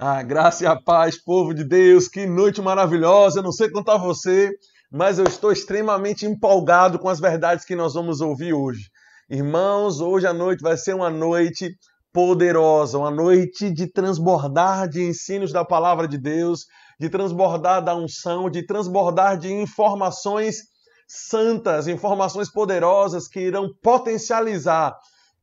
A graça e a paz, povo de Deus, que noite maravilhosa. Eu não sei a você, mas eu estou extremamente empolgado com as verdades que nós vamos ouvir hoje. Irmãos, hoje à noite vai ser uma noite poderosa, uma noite de transbordar de ensinos da palavra de Deus, de transbordar da unção, de transbordar de informações santas, informações poderosas que irão potencializar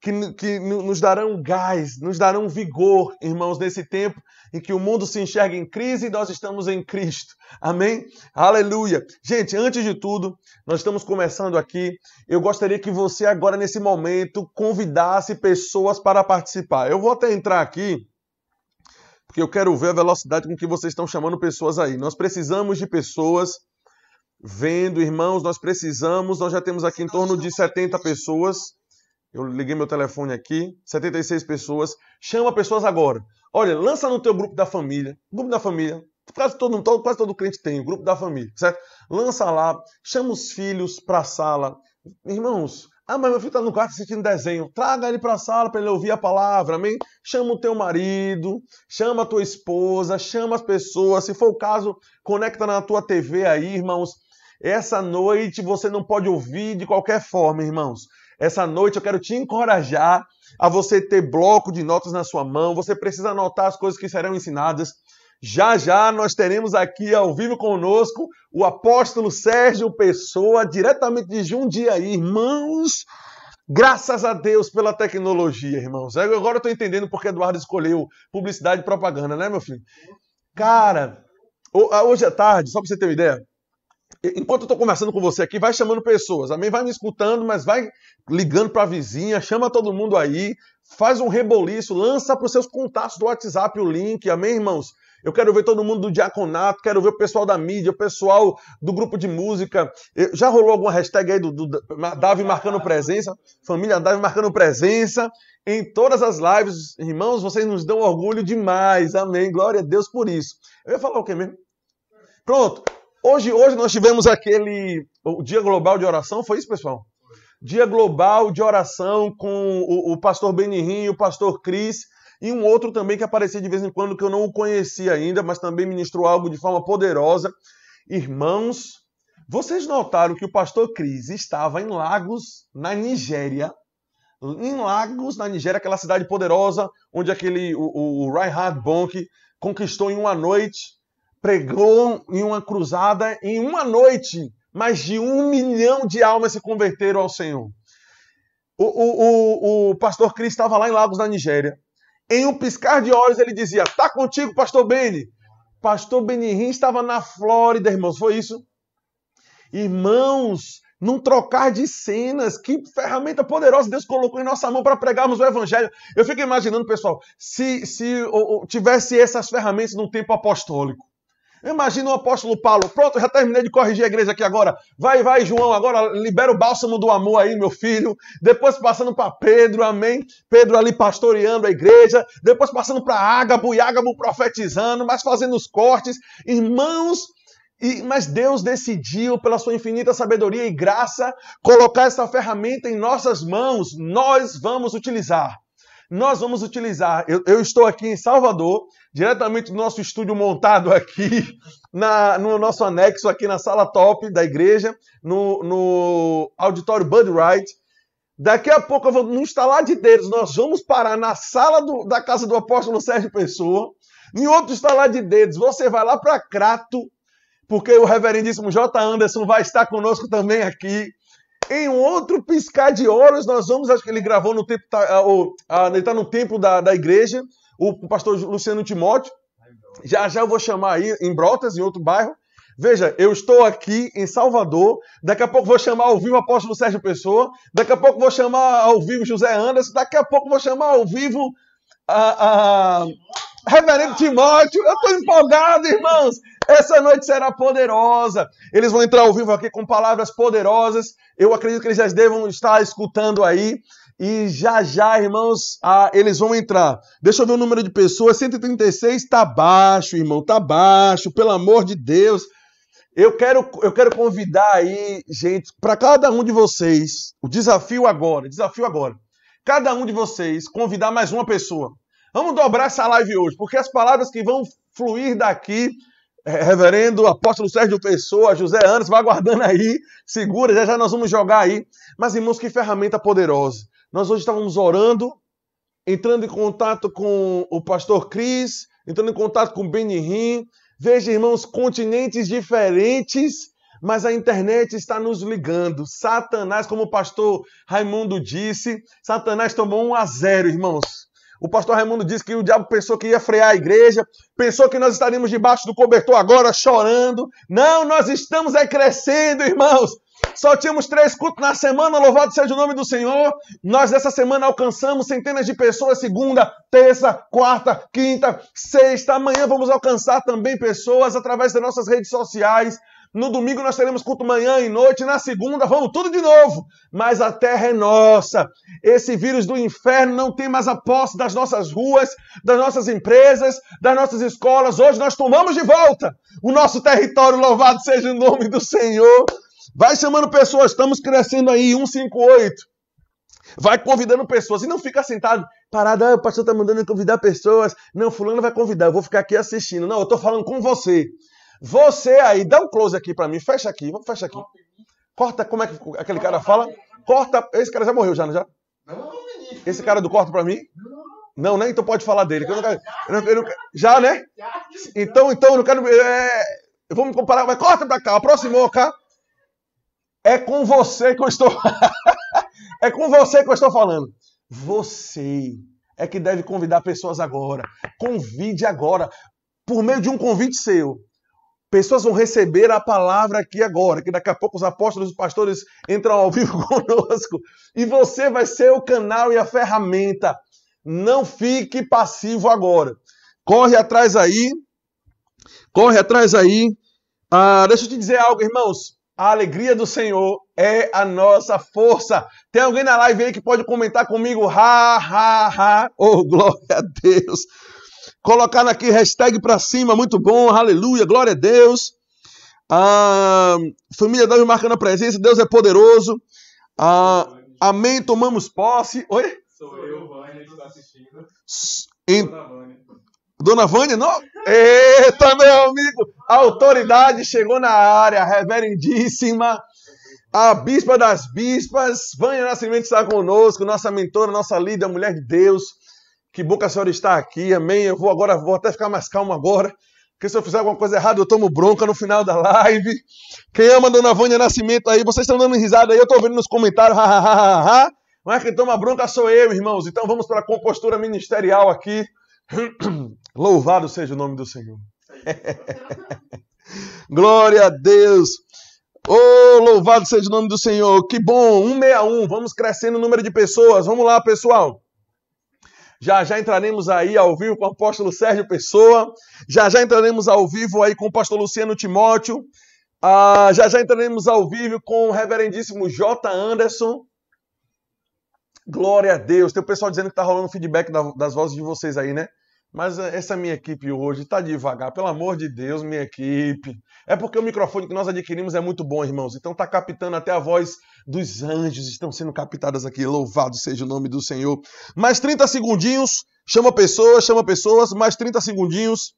que, que nos darão gás, nos darão vigor, irmãos, nesse tempo em que o mundo se enxerga em crise e nós estamos em Cristo. Amém? Aleluia. Gente, antes de tudo, nós estamos começando aqui. Eu gostaria que você agora, nesse momento, convidasse pessoas para participar. Eu vou até entrar aqui, porque eu quero ver a velocidade com que vocês estão chamando pessoas aí. Nós precisamos de pessoas vendo, irmãos, nós precisamos, nós já temos aqui em torno de 70 pessoas. Eu liguei meu telefone aqui, 76 pessoas. Chama pessoas agora. Olha, lança no teu grupo da família. Grupo da família. Quase todo, todo, quase todo crente tem, grupo da família, certo? Lança lá, chama os filhos para a sala. Irmãos, ah, mas meu filho está no quarto assistindo desenho. Traga ele para a sala para ele ouvir a palavra, amém? Chama o teu marido, chama a tua esposa, chama as pessoas. Se for o caso, conecta na tua TV aí, irmãos. Essa noite você não pode ouvir de qualquer forma, irmãos. Essa noite eu quero te encorajar a você ter bloco de notas na sua mão. Você precisa anotar as coisas que serão ensinadas. Já já nós teremos aqui ao vivo conosco o apóstolo Sérgio Pessoa, diretamente de Jundiaí. Irmãos, graças a Deus pela tecnologia, irmãos. Agora eu estou entendendo porque Eduardo escolheu publicidade e propaganda, né, meu filho? Cara, hoje à tarde, só para você ter uma ideia, enquanto eu estou conversando com você aqui, vai chamando pessoas, amém? Vai me escutando, mas vai ligando para a vizinha, chama todo mundo aí, faz um reboliço, lança para os seus contatos do WhatsApp o link, amém, irmãos? Eu quero ver todo mundo do diaconato, quero ver o pessoal da mídia, o pessoal do grupo de música. Já rolou alguma hashtag aí do, do Davi marcando presença? Família Davi marcando presença em todas as lives. Irmãos, vocês nos dão orgulho demais. Amém. Glória a Deus por isso. Eu ia falar o quê mesmo? Pronto. Hoje, hoje nós tivemos aquele o Dia Global de Oração, foi isso, pessoal? Dia Global de Oração com o, o pastor Benihim o pastor Cris, e um outro também que aparecia de vez em quando que eu não o conhecia ainda, mas também ministrou algo de forma poderosa. Irmãos, vocês notaram que o pastor Cris estava em Lagos, na Nigéria, em Lagos, na Nigéria, aquela cidade poderosa, onde aquele o, o Reinhard Bonk conquistou em uma noite pregou em uma cruzada, em uma noite, mais de um milhão de almas se converteram ao Senhor. O, o, o, o pastor Cris estava lá em Lagos, na Nigéria. Em um piscar de olhos, ele dizia: Tá contigo, pastor Beni. Pastor Benihim estava na Flórida, irmãos. Foi isso? Irmãos, num trocar de cenas, que ferramenta poderosa Deus colocou em nossa mão para pregarmos o Evangelho. Eu fico imaginando, pessoal, se, se ou, tivesse essas ferramentas no tempo apostólico. Imagina o apóstolo Paulo, pronto, já terminei de corrigir a igreja aqui agora. Vai, vai, João, agora libera o bálsamo do amor aí, meu filho. Depois passando para Pedro, amém? Pedro ali pastoreando a igreja. Depois passando para Ágabo e Ágabo profetizando, mas fazendo os cortes. Irmãos, e, mas Deus decidiu, pela sua infinita sabedoria e graça, colocar essa ferramenta em nossas mãos. Nós vamos utilizar nós vamos utilizar. Eu, eu, estou aqui em Salvador, diretamente do nosso estúdio montado aqui, na, no nosso anexo aqui na sala top da igreja, no, no auditório Bud Wright. Daqui a pouco eu vou no instalar de dedos, nós vamos parar na sala do, da casa do apóstolo Sérgio Pessoa. Em outro instalar de dedos, você vai lá para Crato, porque o reverendíssimo J. Anderson vai estar conosco também aqui. Em outro piscar de olhos, nós vamos, acho que ele gravou no tempo, tá, ah, ele está no templo da, da igreja, o pastor Luciano Timóteo. Já já eu vou chamar aí em Brotas, em outro bairro. Veja, eu estou aqui em Salvador, daqui a pouco vou chamar ao vivo o apóstolo Sérgio Pessoa, daqui a pouco vou chamar ao vivo José Anderson, daqui a pouco vou chamar ao vivo a, a Reverendo Timóteo. Eu estou empolgado, irmãos. Essa noite será poderosa. Eles vão entrar ao vivo aqui com palavras poderosas. Eu acredito que eles já devam estar escutando aí. E já já, irmãos, ah, eles vão entrar. Deixa eu ver o número de pessoas. 136 está baixo, irmão. Está baixo, pelo amor de Deus. Eu quero, eu quero convidar aí, gente, para cada um de vocês, o desafio agora, desafio agora. Cada um de vocês convidar mais uma pessoa. Vamos dobrar essa live hoje, porque as palavras que vão fluir daqui, reverendo apóstolo Sérgio Pessoa, José Anos, vai aguardando aí, segura, já já nós vamos jogar aí. Mas, irmãos, que ferramenta poderosa. Nós hoje estávamos orando, entrando em contato com o pastor Cris, entrando em contato com o Benihim. Veja, irmãos, continentes diferentes, mas a internet está nos ligando. Satanás, como o pastor Raimundo disse, Satanás tomou um a zero, irmãos. O pastor Raimundo disse que o diabo pensou que ia frear a igreja, pensou que nós estaríamos debaixo do cobertor agora chorando. Não, nós estamos aí crescendo, irmãos. Só tínhamos três cultos na semana, louvado seja o nome do Senhor. Nós essa semana alcançamos centenas de pessoas, segunda, terça, quarta, quinta, sexta. Amanhã vamos alcançar também pessoas através das nossas redes sociais. No domingo nós teremos culto manhã e noite. Na segunda, vamos tudo de novo. Mas a terra é nossa. Esse vírus do inferno não tem mais a posse das nossas ruas, das nossas empresas, das nossas escolas. Hoje nós tomamos de volta o nosso território. Louvado seja o nome do Senhor. Vai chamando pessoas. Estamos crescendo aí, 158. Vai convidando pessoas e não fica sentado, parado, ah, o pastor está mandando convidar pessoas. Não, fulano vai convidar, eu vou ficar aqui assistindo. Não, eu estou falando com você. Você aí, dá um close aqui para mim, fecha aqui, vamos fechar aqui. Corta, como é que aquele cara fala? Corta, esse cara já morreu já, não já? Esse cara do corta para mim? Não, né? Então pode falar dele. Eu não quero, eu não, eu não, já, né? Então, então, eu não quero. É, vamos comparar. Mas corta pra cá, aproximou cá. É com você que eu estou. é com você que eu estou falando. Você é que deve convidar pessoas agora. Convide agora. Por meio de um convite seu. Pessoas vão receber a palavra aqui agora, que daqui a pouco os apóstolos e os pastores entram ao vivo conosco. E você vai ser o canal e a ferramenta. Não fique passivo agora. Corre atrás aí. Corre atrás aí. Ah, deixa eu te dizer algo, irmãos. A alegria do Senhor é a nossa força. Tem alguém na live aí que pode comentar comigo? Ha, ha, ha. Oh, glória a Deus. Colocar aqui hashtag para cima, muito bom, aleluia, glória a Deus. Ah, família Deus marcando a presença, Deus é poderoso. Ah, amém, tomamos posse. Oi? Sou eu, Vânia, que está assistindo. Em... Dona Vânia. Dona Vânia, não? Eita, meu amigo! A autoridade chegou na área, reverendíssima. A bispa das bispas, Vânia Nascimento está conosco, nossa mentora, nossa líder, mulher de Deus. Que bom que a senhora está aqui, amém. Eu vou agora, vou até ficar mais calmo agora. Porque se eu fizer alguma coisa errada, eu tomo bronca no final da live. Quem ama a Dona Vânia Nascimento aí, vocês estão dando risada aí, eu estou vendo nos comentários, ha, Mas quem toma bronca sou eu, irmãos. Então vamos para a compostura ministerial aqui. Louvado seja o nome do Senhor. Glória a Deus. Oh, louvado seja o nome do Senhor. Que bom, 161. Vamos crescendo o número de pessoas. Vamos lá, pessoal. Já já entraremos aí ao vivo com o apóstolo Sérgio Pessoa. Já já entraremos ao vivo aí com o pastor Luciano Timóteo. Ah, já já entraremos ao vivo com o reverendíssimo J. Anderson. Glória a Deus. Tem o pessoal dizendo que está rolando feedback das vozes de vocês aí, né? Mas essa minha equipe hoje está devagar, pelo amor de Deus, minha equipe. É porque o microfone que nós adquirimos é muito bom, irmãos. Então está captando até a voz dos anjos, estão sendo captadas aqui. Louvado seja o nome do Senhor. Mais 30 segundinhos, chama pessoas, chama pessoas, mais 30 segundinhos.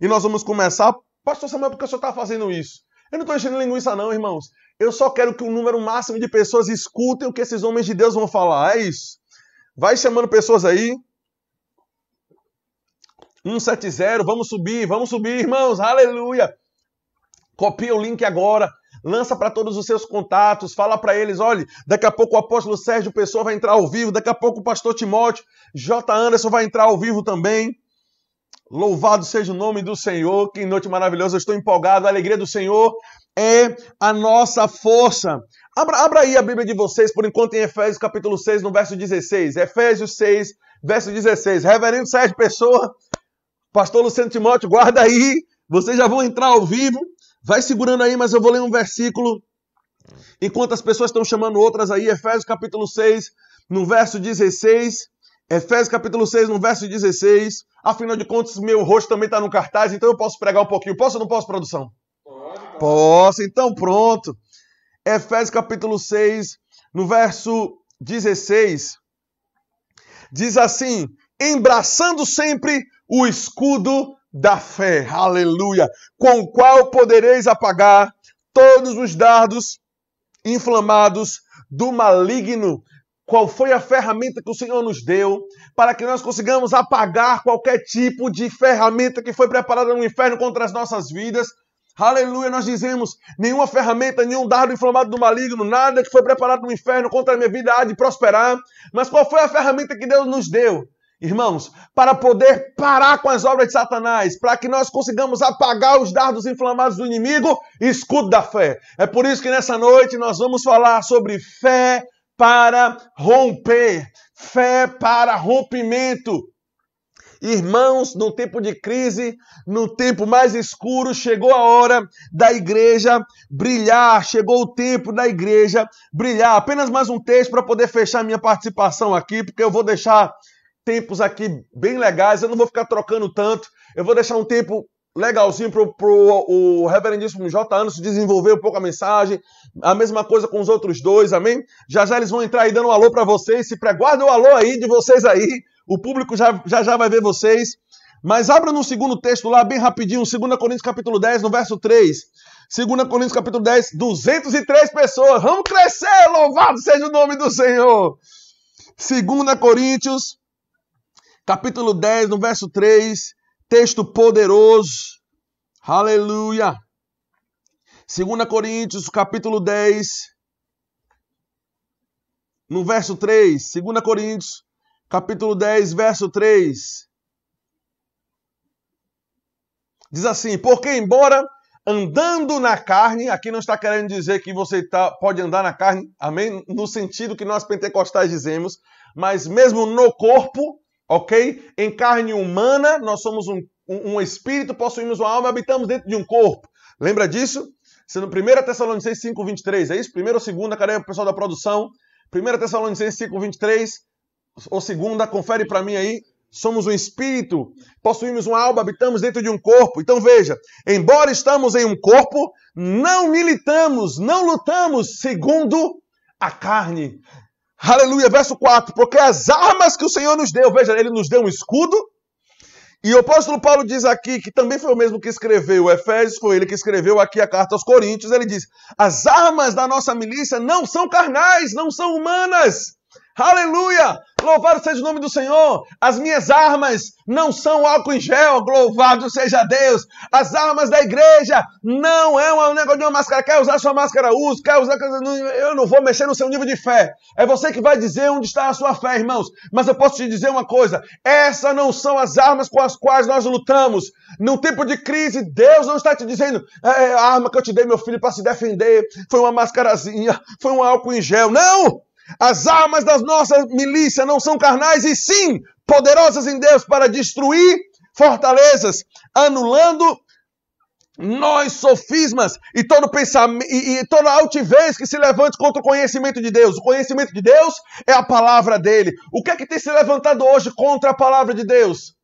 E nós vamos começar. Pastor Samuel, por que o senhor está fazendo isso? Eu não estou enchendo linguiça, não, irmãos. Eu só quero que o número máximo de pessoas escutem o que esses homens de Deus vão falar. É isso. Vai chamando pessoas aí. 170, vamos subir, vamos subir, irmãos, aleluia. Copia o link agora, lança para todos os seus contatos, fala para eles, olha, daqui a pouco o apóstolo Sérgio Pessoa vai entrar ao vivo, daqui a pouco o pastor Timóteo, J. Anderson vai entrar ao vivo também. Louvado seja o nome do Senhor, que noite maravilhosa, eu estou empolgado, a alegria do Senhor é a nossa força. Abra, abra aí a Bíblia de vocês, por enquanto, em Efésios capítulo 6, no verso 16. Efésios 6, verso 16. Reverendo Sérgio Pessoa, Pastor Luciano Timóteo, guarda aí. Vocês já vão entrar ao vivo. Vai segurando aí, mas eu vou ler um versículo. Enquanto as pessoas estão chamando outras aí, Efésios capítulo 6, no verso 16. Efésios capítulo 6, no verso 16. Afinal de contas, meu rosto também está no cartaz, então eu posso pregar um pouquinho. Posso ou não posso, produção? Pode. Posso, então pronto. Efésios capítulo 6, no verso 16. Diz assim: embraçando sempre o escudo da fé. Aleluia! Com o qual podereis apagar todos os dardos inflamados do maligno. Qual foi a ferramenta que o Senhor nos deu para que nós consigamos apagar qualquer tipo de ferramenta que foi preparada no inferno contra as nossas vidas? Aleluia, nós dizemos: nenhuma ferramenta, nenhum dardo inflamado do maligno, nada que foi preparado no inferno contra a minha vida há de prosperar. Mas qual foi a ferramenta que Deus nos deu? Irmãos, para poder parar com as obras de Satanás, para que nós consigamos apagar os dardos inflamados do inimigo, escudo da fé. É por isso que nessa noite nós vamos falar sobre fé para romper, fé para rompimento. Irmãos, no tempo de crise, no tempo mais escuro, chegou a hora da igreja brilhar, chegou o tempo da igreja brilhar. Apenas mais um texto para poder fechar minha participação aqui, porque eu vou deixar tempos aqui bem legais, eu não vou ficar trocando tanto, eu vou deixar um tempo legalzinho para o reverendíssimo J. Anderson desenvolver um pouco a mensagem, a mesma coisa com os outros dois, amém? Já já eles vão entrar aí dando um alô para vocês, se preguarda o alô aí de vocês aí, o público já, já já vai ver vocês. Mas abra no segundo texto lá, bem rapidinho, 2 Coríntios capítulo 10, no verso 3. 2 Coríntios capítulo 10, 203 pessoas. Vamos crescer, louvado seja o nome do Senhor. 2 Coríntios capítulo 10, no verso 3, texto poderoso. Aleluia. 2 Coríntios, capítulo 10, no verso 3. 2 Coríntios, capítulo 10, verso 3. Diz assim: Porque, embora andando na carne, aqui não está querendo dizer que você tá, pode andar na carne, amém? No sentido que nós pentecostais dizemos, mas mesmo no corpo, ok? Em carne humana, nós somos um, um, um espírito, possuímos uma alma e habitamos dentro de um corpo. Lembra disso? Sendo 1 Tessalonicenses 5, 23, é isso? Primeira ou segunda, cadê o pessoal da produção? 1 Tessalonicenses 5, 23, ou segunda, confere para mim aí. Somos um espírito, possuímos uma alma, habitamos dentro de um corpo. Então veja, embora estamos em um corpo, não militamos, não lutamos segundo a carne. Aleluia, verso 4. Porque as armas que o Senhor nos deu, veja, ele nos deu um escudo. E o apóstolo Paulo diz aqui, que também foi o mesmo que escreveu o Efésios, foi ele que escreveu aqui a carta aos Coríntios. Ele diz: As armas da nossa milícia não são carnais, não são humanas Aleluia! Louvado seja o nome do Senhor. As minhas armas não são álcool em gel. Louvado seja Deus. As armas da igreja não é um negócio de uma máscara. Quer usar sua máscara? Use. Quer usar. Eu não vou mexer no seu nível de fé. É você que vai dizer onde está a sua fé, irmãos. Mas eu posso te dizer uma coisa: essas não são as armas com as quais nós lutamos. No tempo de crise, Deus não está te dizendo é, a arma que eu te dei, meu filho, para se defender foi uma mascarazinha, foi um álcool em gel. Não! As armas das nossas milícias não são carnais, e sim poderosas em Deus para destruir fortalezas, anulando nós sofismas e todo pensamento e, e, toda altivez que se levante contra o conhecimento de Deus. O conhecimento de Deus é a palavra dele. O que é que tem se levantado hoje contra a palavra de Deus?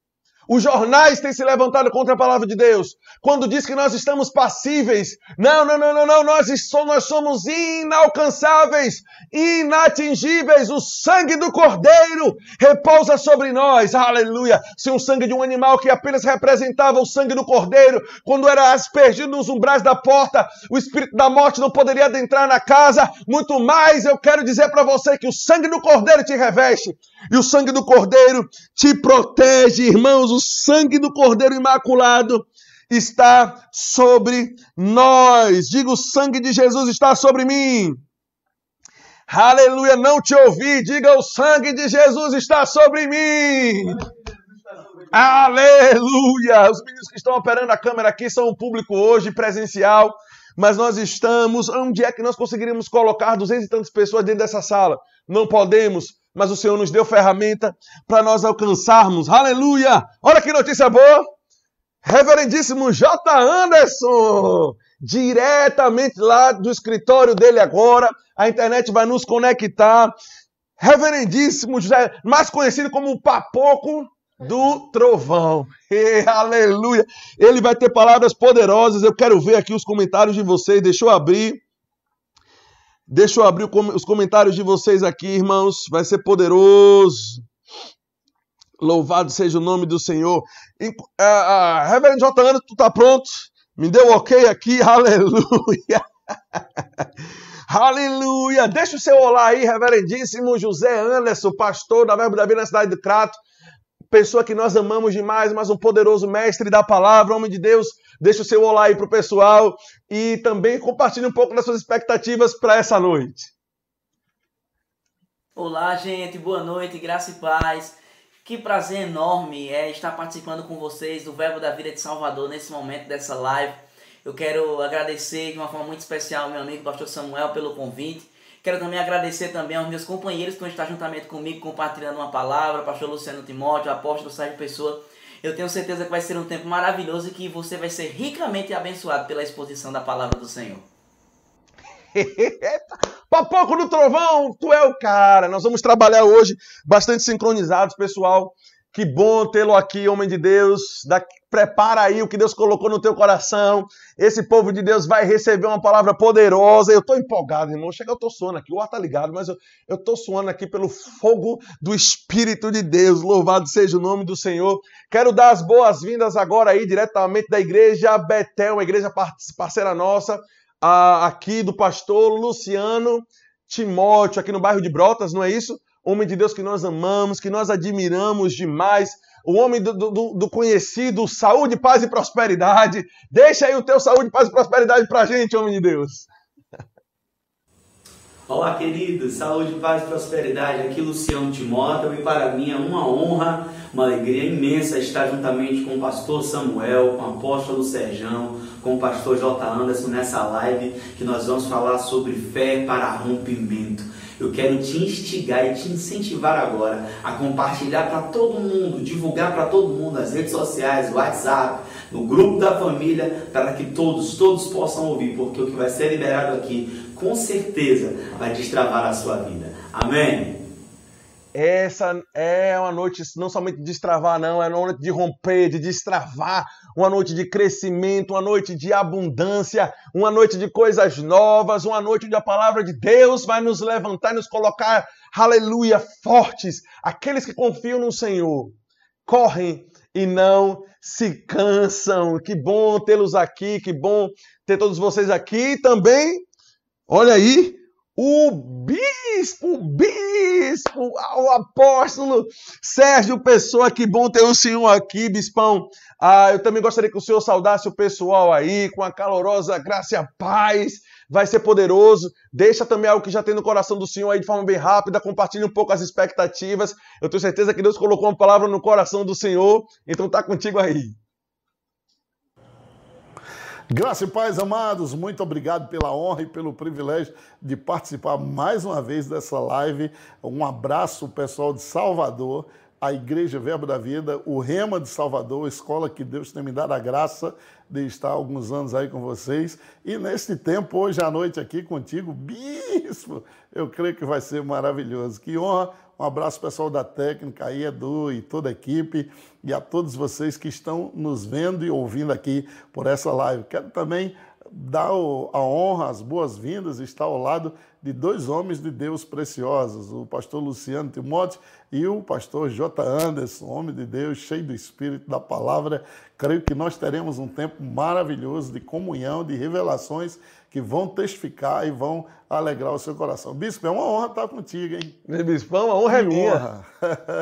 Os jornais têm se levantado contra a palavra de Deus. Quando diz que nós estamos passíveis. Não, não, não, não, não. Nós, nós somos inalcançáveis, inatingíveis. O sangue do Cordeiro repousa sobre nós. Aleluia. Se um sangue de um animal que apenas representava o sangue do Cordeiro, quando era aspergido nos umbrais da porta, o espírito da morte não poderia adentrar na casa. Muito mais, eu quero dizer para você que o sangue do Cordeiro te reveste. E o sangue do Cordeiro te protege, irmãos. O sangue do Cordeiro Imaculado está sobre nós. Diga: o sangue de Jesus está sobre mim. Aleluia, não te ouvi. Diga: o sangue de Jesus está sobre mim. Aleluia! Os meninos que estão operando a câmera aqui são um público hoje presencial, mas nós estamos. Onde é que nós conseguiríamos colocar duzentas e tantas pessoas dentro dessa sala? Não podemos, mas o Senhor nos deu ferramenta para nós alcançarmos. Aleluia! Olha que notícia boa! Reverendíssimo J. Anderson, diretamente lá do escritório dele agora, a internet vai nos conectar. Reverendíssimo José, mais conhecido como o Papoco do Trovão. E, aleluia! Ele vai ter palavras poderosas. Eu quero ver aqui os comentários de vocês. Deixa eu abrir. Deixa eu abrir os comentários de vocês aqui, irmãos. Vai ser poderoso. Louvado seja o nome do Senhor. Uh, Reverendo J. Ana, tu tá pronto? Me deu ok aqui, aleluia. aleluia. Deixa o seu olá aí, reverendíssimo José Anderson, pastor da Verbo da Vida na cidade do Crato. Pessoa que nós amamos demais, mas um poderoso mestre da palavra, homem de Deus. Deixa o seu olá aí pro pessoal e também compartilhe um pouco das suas expectativas para essa noite. Olá, gente. Boa noite, graça e paz. Que prazer enorme é estar participando com vocês do Verbo da Vida de Salvador nesse momento dessa live. Eu quero agradecer de uma forma muito especial meu amigo Pastor Samuel pelo convite. Quero também agradecer também aos meus companheiros que estar juntamente comigo compartilhando uma palavra, Pastor Luciano Timóteo, Apóstolo Sérgio Pessoa. Eu tenho certeza que vai ser um tempo maravilhoso e que você vai ser ricamente abençoado pela exposição da palavra do Senhor. Papoco do Trovão, tu é o cara. Nós vamos trabalhar hoje bastante sincronizados, pessoal. Que bom tê-lo aqui, homem de Deus. Da... Prepara aí o que Deus colocou no teu coração. Esse povo de Deus vai receber uma palavra poderosa. Eu estou empolgado, irmão. Chega, eu estou suando aqui. O ar tá ligado, mas eu estou suando aqui pelo fogo do Espírito de Deus. Louvado seja o nome do Senhor. Quero dar as boas-vindas agora aí, diretamente da igreja Betel, uma igreja parceira nossa aqui do pastor Luciano Timóteo, aqui no bairro de Brotas, não é isso? Homem de Deus que nós amamos, que nós admiramos demais. O homem do, do, do conhecido, saúde, paz e prosperidade. Deixa aí o teu saúde, paz e prosperidade pra gente, homem de Deus. Olá, queridos, saúde, paz e prosperidade. Aqui Luciano Timóteo e para mim é uma honra, uma alegria imensa estar juntamente com o pastor Samuel, com o apóstolo Serjão, com o pastor J. Anderson nessa live que nós vamos falar sobre fé para rompimento. Eu quero te instigar e te incentivar agora a compartilhar para todo mundo, divulgar para todo mundo nas redes sociais, WhatsApp, no grupo da família, para que todos, todos possam ouvir, porque o que vai ser liberado aqui com certeza vai destravar a sua vida. Amém? Essa é uma noite não somente de destravar, não, é uma noite de romper, de destravar, uma noite de crescimento, uma noite de abundância, uma noite de coisas novas, uma noite onde a palavra de Deus vai nos levantar e nos colocar, aleluia, fortes. Aqueles que confiam no Senhor correm e não se cansam. Que bom tê-los aqui, que bom ter todos vocês aqui também Olha aí, o bispo, o bispo, o apóstolo Sérgio Pessoa, que bom ter o senhor aqui, bispão. Ah, eu também gostaria que o senhor saudasse o pessoal aí com a calorosa graça e a paz. Vai ser poderoso. Deixa também algo que já tem no coração do senhor aí de forma bem rápida. Compartilhe um pouco as expectativas. Eu tenho certeza que Deus colocou uma palavra no coração do senhor. Então tá contigo aí. Graça e paz, amados, muito obrigado pela honra e pelo privilégio de participar mais uma vez dessa live. Um abraço, pessoal de Salvador, a Igreja Verbo da Vida, o Rema de Salvador, escola que Deus tem me dado a graça de estar alguns anos aí com vocês. E neste tempo, hoje à noite aqui contigo, bispo, eu creio que vai ser maravilhoso. Que honra um abraço pessoal da técnica, aí Edu e toda a equipe e a todos vocês que estão nos vendo e ouvindo aqui por essa live. Quero também dar a honra, as boas-vindas, estar ao lado de dois homens de Deus preciosos, o pastor Luciano Timóteo e o pastor J. Anderson, homem de Deus, cheio do Espírito da Palavra. Creio que nós teremos um tempo maravilhoso de comunhão, de revelações que vão testificar e vão alegrar o seu coração. Bispo, é uma honra estar contigo, hein? Bispão, a honra é minha. Honra.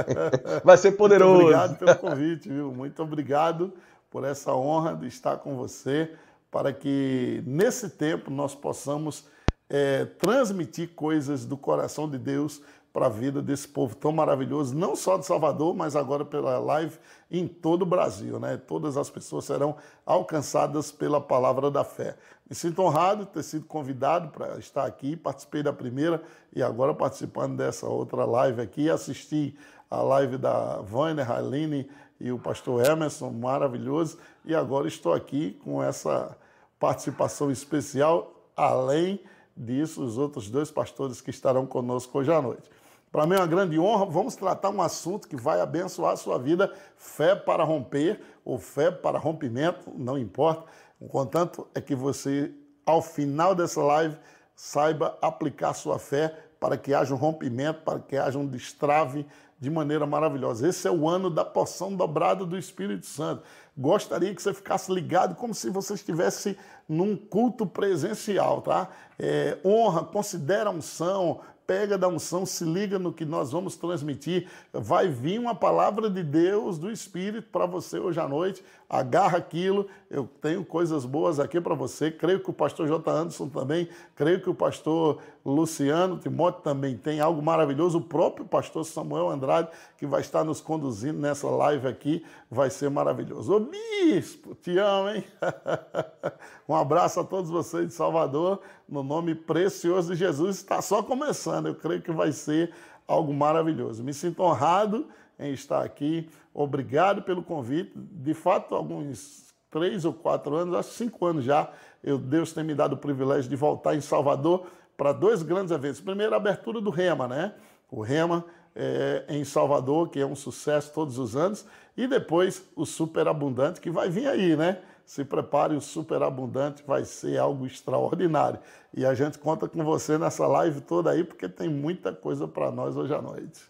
Vai ser poderoso. Muito obrigado pelo convite, viu? Muito obrigado por essa honra de estar com você, para que nesse tempo nós possamos é, transmitir coisas do coração de Deus para a vida desse povo tão maravilhoso, não só de Salvador, mas agora pela live em todo o Brasil. Né? Todas as pessoas serão alcançadas pela palavra da fé. Me sinto honrado de ter sido convidado para estar aqui, participei da primeira e agora participando dessa outra live aqui. Assisti a live da Vânia, Haline e o pastor Emerson, maravilhoso, e agora estou aqui com essa participação especial, além disso, os outros dois pastores que estarão conosco hoje à noite. Para mim é uma grande honra. Vamos tratar um assunto que vai abençoar a sua vida: fé para romper ou fé para rompimento, não importa. O contanto é que você, ao final dessa live, saiba aplicar sua fé para que haja um rompimento, para que haja um destrave de maneira maravilhosa. Esse é o ano da porção dobrada do Espírito Santo. Gostaria que você ficasse ligado como se você estivesse num culto presencial, tá? É, honra, considera a unção, pega da unção, se liga no que nós vamos transmitir. Vai vir uma palavra de Deus, do Espírito, para você hoje à noite. Agarra aquilo. Eu tenho coisas boas aqui para você. Creio que o pastor J. Anderson também, creio que o pastor Luciano Timóteo também tem algo maravilhoso. O próprio pastor Samuel Andrade, que vai estar nos conduzindo nessa live aqui, vai ser maravilhoso. Ô bispo, te amo, hein? um abraço a todos vocês de Salvador, no nome precioso de Jesus. Está só começando, eu creio que vai ser algo maravilhoso. Me sinto honrado em estar aqui. Obrigado pelo convite. De fato, alguns três ou quatro anos, acho cinco anos já, eu, Deus tem me dado o privilégio de voltar em Salvador para dois grandes eventos. Primeiro, a abertura do Rema, né? O Rema é, em Salvador, que é um sucesso todos os anos, e depois o Superabundante, que vai vir aí, né? Se prepare, o Superabundante vai ser algo extraordinário. E a gente conta com você nessa live toda aí, porque tem muita coisa para nós hoje à noite.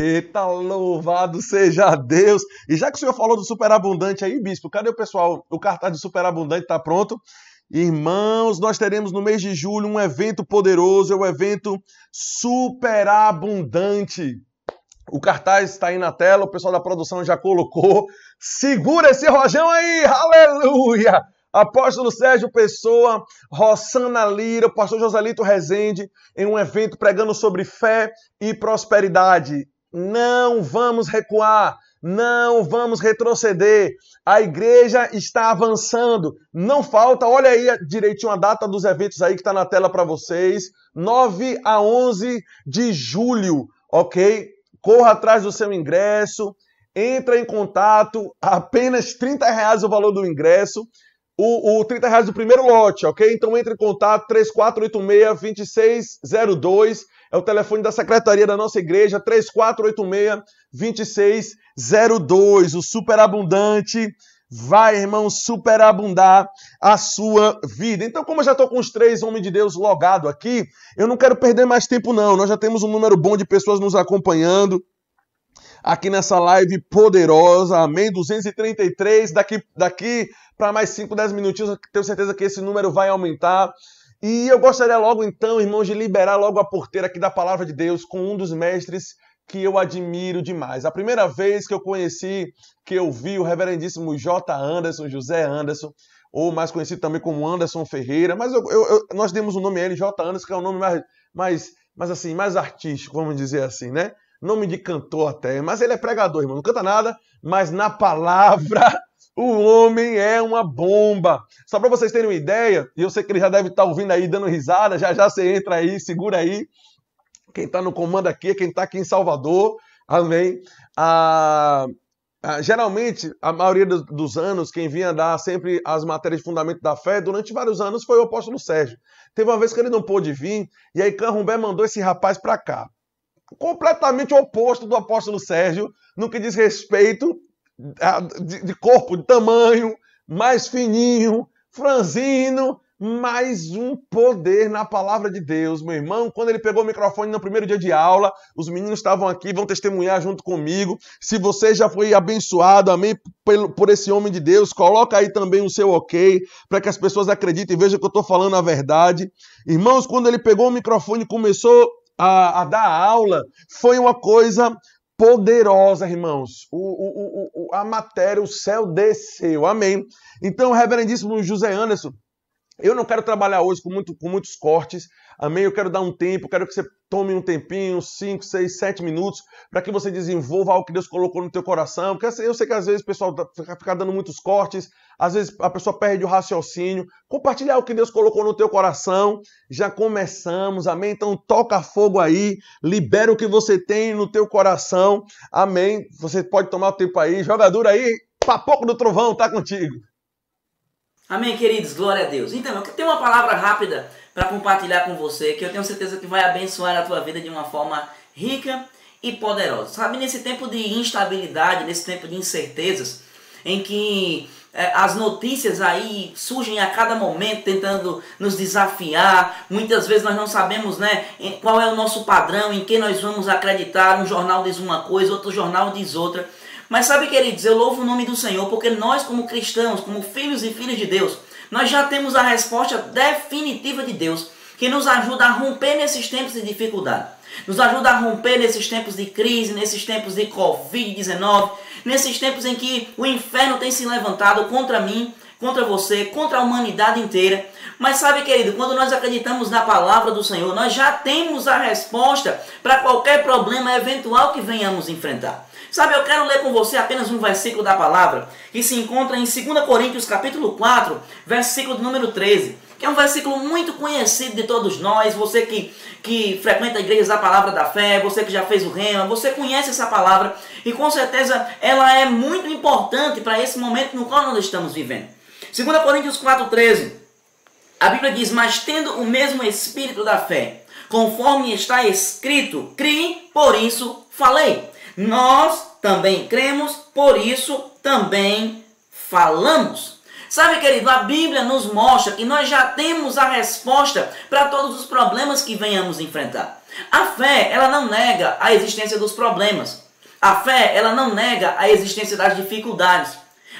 Eita, louvado seja Deus! E já que o senhor falou do superabundante aí, bispo, cadê o pessoal? O cartaz do superabundante está pronto. Irmãos, nós teremos no mês de julho um evento poderoso, é um evento superabundante. O cartaz está aí na tela, o pessoal da produção já colocou. Segura esse rojão aí, aleluia! Apóstolo Sérgio Pessoa, Rossana Lira, o pastor Joselito Rezende, em um evento pregando sobre fé e prosperidade. Não vamos recuar, não vamos retroceder. A igreja está avançando. Não falta, olha aí direitinho a data dos eventos aí que está na tela para vocês. 9 a 11 de julho, ok? Corra atrás do seu ingresso. Entra em contato. Apenas 30 reais o valor do ingresso. O, o 30 reais do primeiro lote, ok? Então entre em contato 3486-2602 é o telefone da secretaria da nossa igreja, 3486-2602. O superabundante vai, irmão, superabundar a sua vida. Então, como eu já estou com os três homens de Deus logados aqui, eu não quero perder mais tempo, não. Nós já temos um número bom de pessoas nos acompanhando aqui nessa live poderosa. Amém? 233. Daqui, daqui para mais 5, 10 minutinhos, tenho certeza que esse número vai aumentar. E eu gostaria logo então, irmãos, de liberar logo a porteira aqui da palavra de Deus com um dos mestres que eu admiro demais. A primeira vez que eu conheci, que eu vi o reverendíssimo J. Anderson, José Anderson, ou mais conhecido também como Anderson Ferreira, mas eu, eu, eu, nós demos o nome a ele, J. Anderson, que é um nome mais, mais, mais, assim, mais artístico, vamos dizer assim, né? Nome de cantor até, mas ele é pregador, irmão, não canta nada, mas na palavra o homem é uma bomba. Só para vocês terem uma ideia, e eu sei que ele já deve estar tá ouvindo aí, dando risada, já já você entra aí, segura aí. Quem está no comando aqui é quem está aqui em Salvador. Amém. Ah, ah, geralmente, a maioria dos, anos, quem vinha dar sempre as matérias de fundamento da fé, durante vários anos, foi o apóstolo Sérgio. Teve uma vez que ele não pôde vir, e aí Canrumbé mandou esse rapaz para cá. Completamente oposto do apóstolo Sérgio, no que diz respeito de, corpo, de tamanho, mais fininho, franzino, mais um poder na palavra de Deus, meu irmão. Quando ele pegou o microfone no primeiro dia de aula, os meninos estavam aqui, vão testemunhar junto comigo. Se você já foi abençoado, amém, por, esse homem de Deus, coloca aí também o seu ok, para que as pessoas acreditem e vejam que eu estou falando a verdade. Irmãos, quando ele pegou o microfone e começou a, a dar aula, foi uma coisa poderosa, irmãos. O, o, o, a matéria, o céu desceu. Amém. Então, reverendíssimo José Anderson, eu não quero trabalhar hoje com, muito, com muitos cortes. Amém? Eu quero dar um tempo, quero que você tome um tempinho, 5, 6, 7 minutos, para que você desenvolva algo que Deus colocou no teu coração. Porque eu sei que às vezes o pessoal fica, fica dando muitos cortes, às vezes a pessoa perde o raciocínio. Compartilhar o que Deus colocou no teu coração. Já começamos, amém? Então toca fogo aí, libera o que você tem no teu coração. Amém? Você pode tomar o tempo aí, jogador aí, papoco do trovão, tá contigo. Amém, queridos, glória a Deus. Então, eu tenho uma palavra rápida para compartilhar com você que eu tenho certeza que vai abençoar a tua vida de uma forma rica e poderosa. Sabe, nesse tempo de instabilidade, nesse tempo de incertezas, em que é, as notícias aí surgem a cada momento tentando nos desafiar. Muitas vezes nós não sabemos né, qual é o nosso padrão, em que nós vamos acreditar. Um jornal diz uma coisa, outro jornal diz outra. Mas sabe, queridos, eu louvo o nome do Senhor, porque nós, como cristãos, como filhos e filhas de Deus, nós já temos a resposta definitiva de Deus, que nos ajuda a romper nesses tempos de dificuldade. Nos ajuda a romper nesses tempos de crise, nesses tempos de Covid-19, nesses tempos em que o inferno tem se levantado contra mim, contra você, contra a humanidade inteira. Mas sabe, querido, quando nós acreditamos na palavra do Senhor, nós já temos a resposta para qualquer problema eventual que venhamos enfrentar. Sabe, eu quero ler com você apenas um versículo da palavra que se encontra em 2 Coríntios capítulo 4, versículo número 13 que é um versículo muito conhecido de todos nós, você que, que frequenta a igreja da palavra da fé, você que já fez o rema, você conhece essa palavra e com certeza ela é muito importante para esse momento no qual nós estamos vivendo. 2 Coríntios 4,13 a Bíblia diz: Mas tendo o mesmo espírito da fé, conforme está escrito, criei, por isso falei. Nós também cremos, por isso também falamos. Sabe, querido, a Bíblia nos mostra que nós já temos a resposta para todos os problemas que venhamos enfrentar. A fé, ela não nega a existência dos problemas. A fé, ela não nega a existência das dificuldades.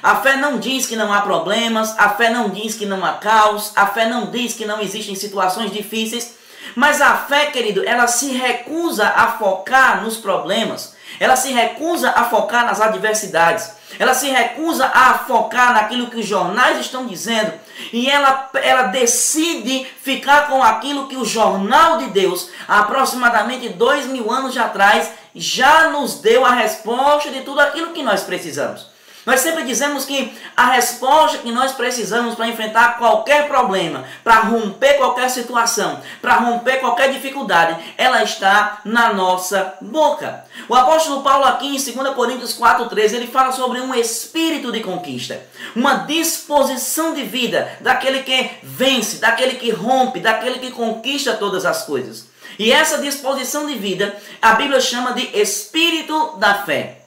A fé não diz que não há problemas, a fé não diz que não há caos, a fé não diz que não existem situações difíceis, mas a fé, querido, ela se recusa a focar nos problemas, ela se recusa a focar nas adversidades. Ela se recusa a focar naquilo que os jornais estão dizendo e ela, ela decide ficar com aquilo que o jornal de Deus, aproximadamente dois mil anos atrás, já nos deu a resposta de tudo aquilo que nós precisamos. Nós sempre dizemos que a resposta que nós precisamos para enfrentar qualquer problema, para romper qualquer situação, para romper qualquer dificuldade, ela está na nossa boca. O apóstolo Paulo aqui em 2 Coríntios 4:13, ele fala sobre um espírito de conquista, uma disposição de vida daquele que vence, daquele que rompe, daquele que conquista todas as coisas. E essa disposição de vida, a Bíblia chama de espírito da fé.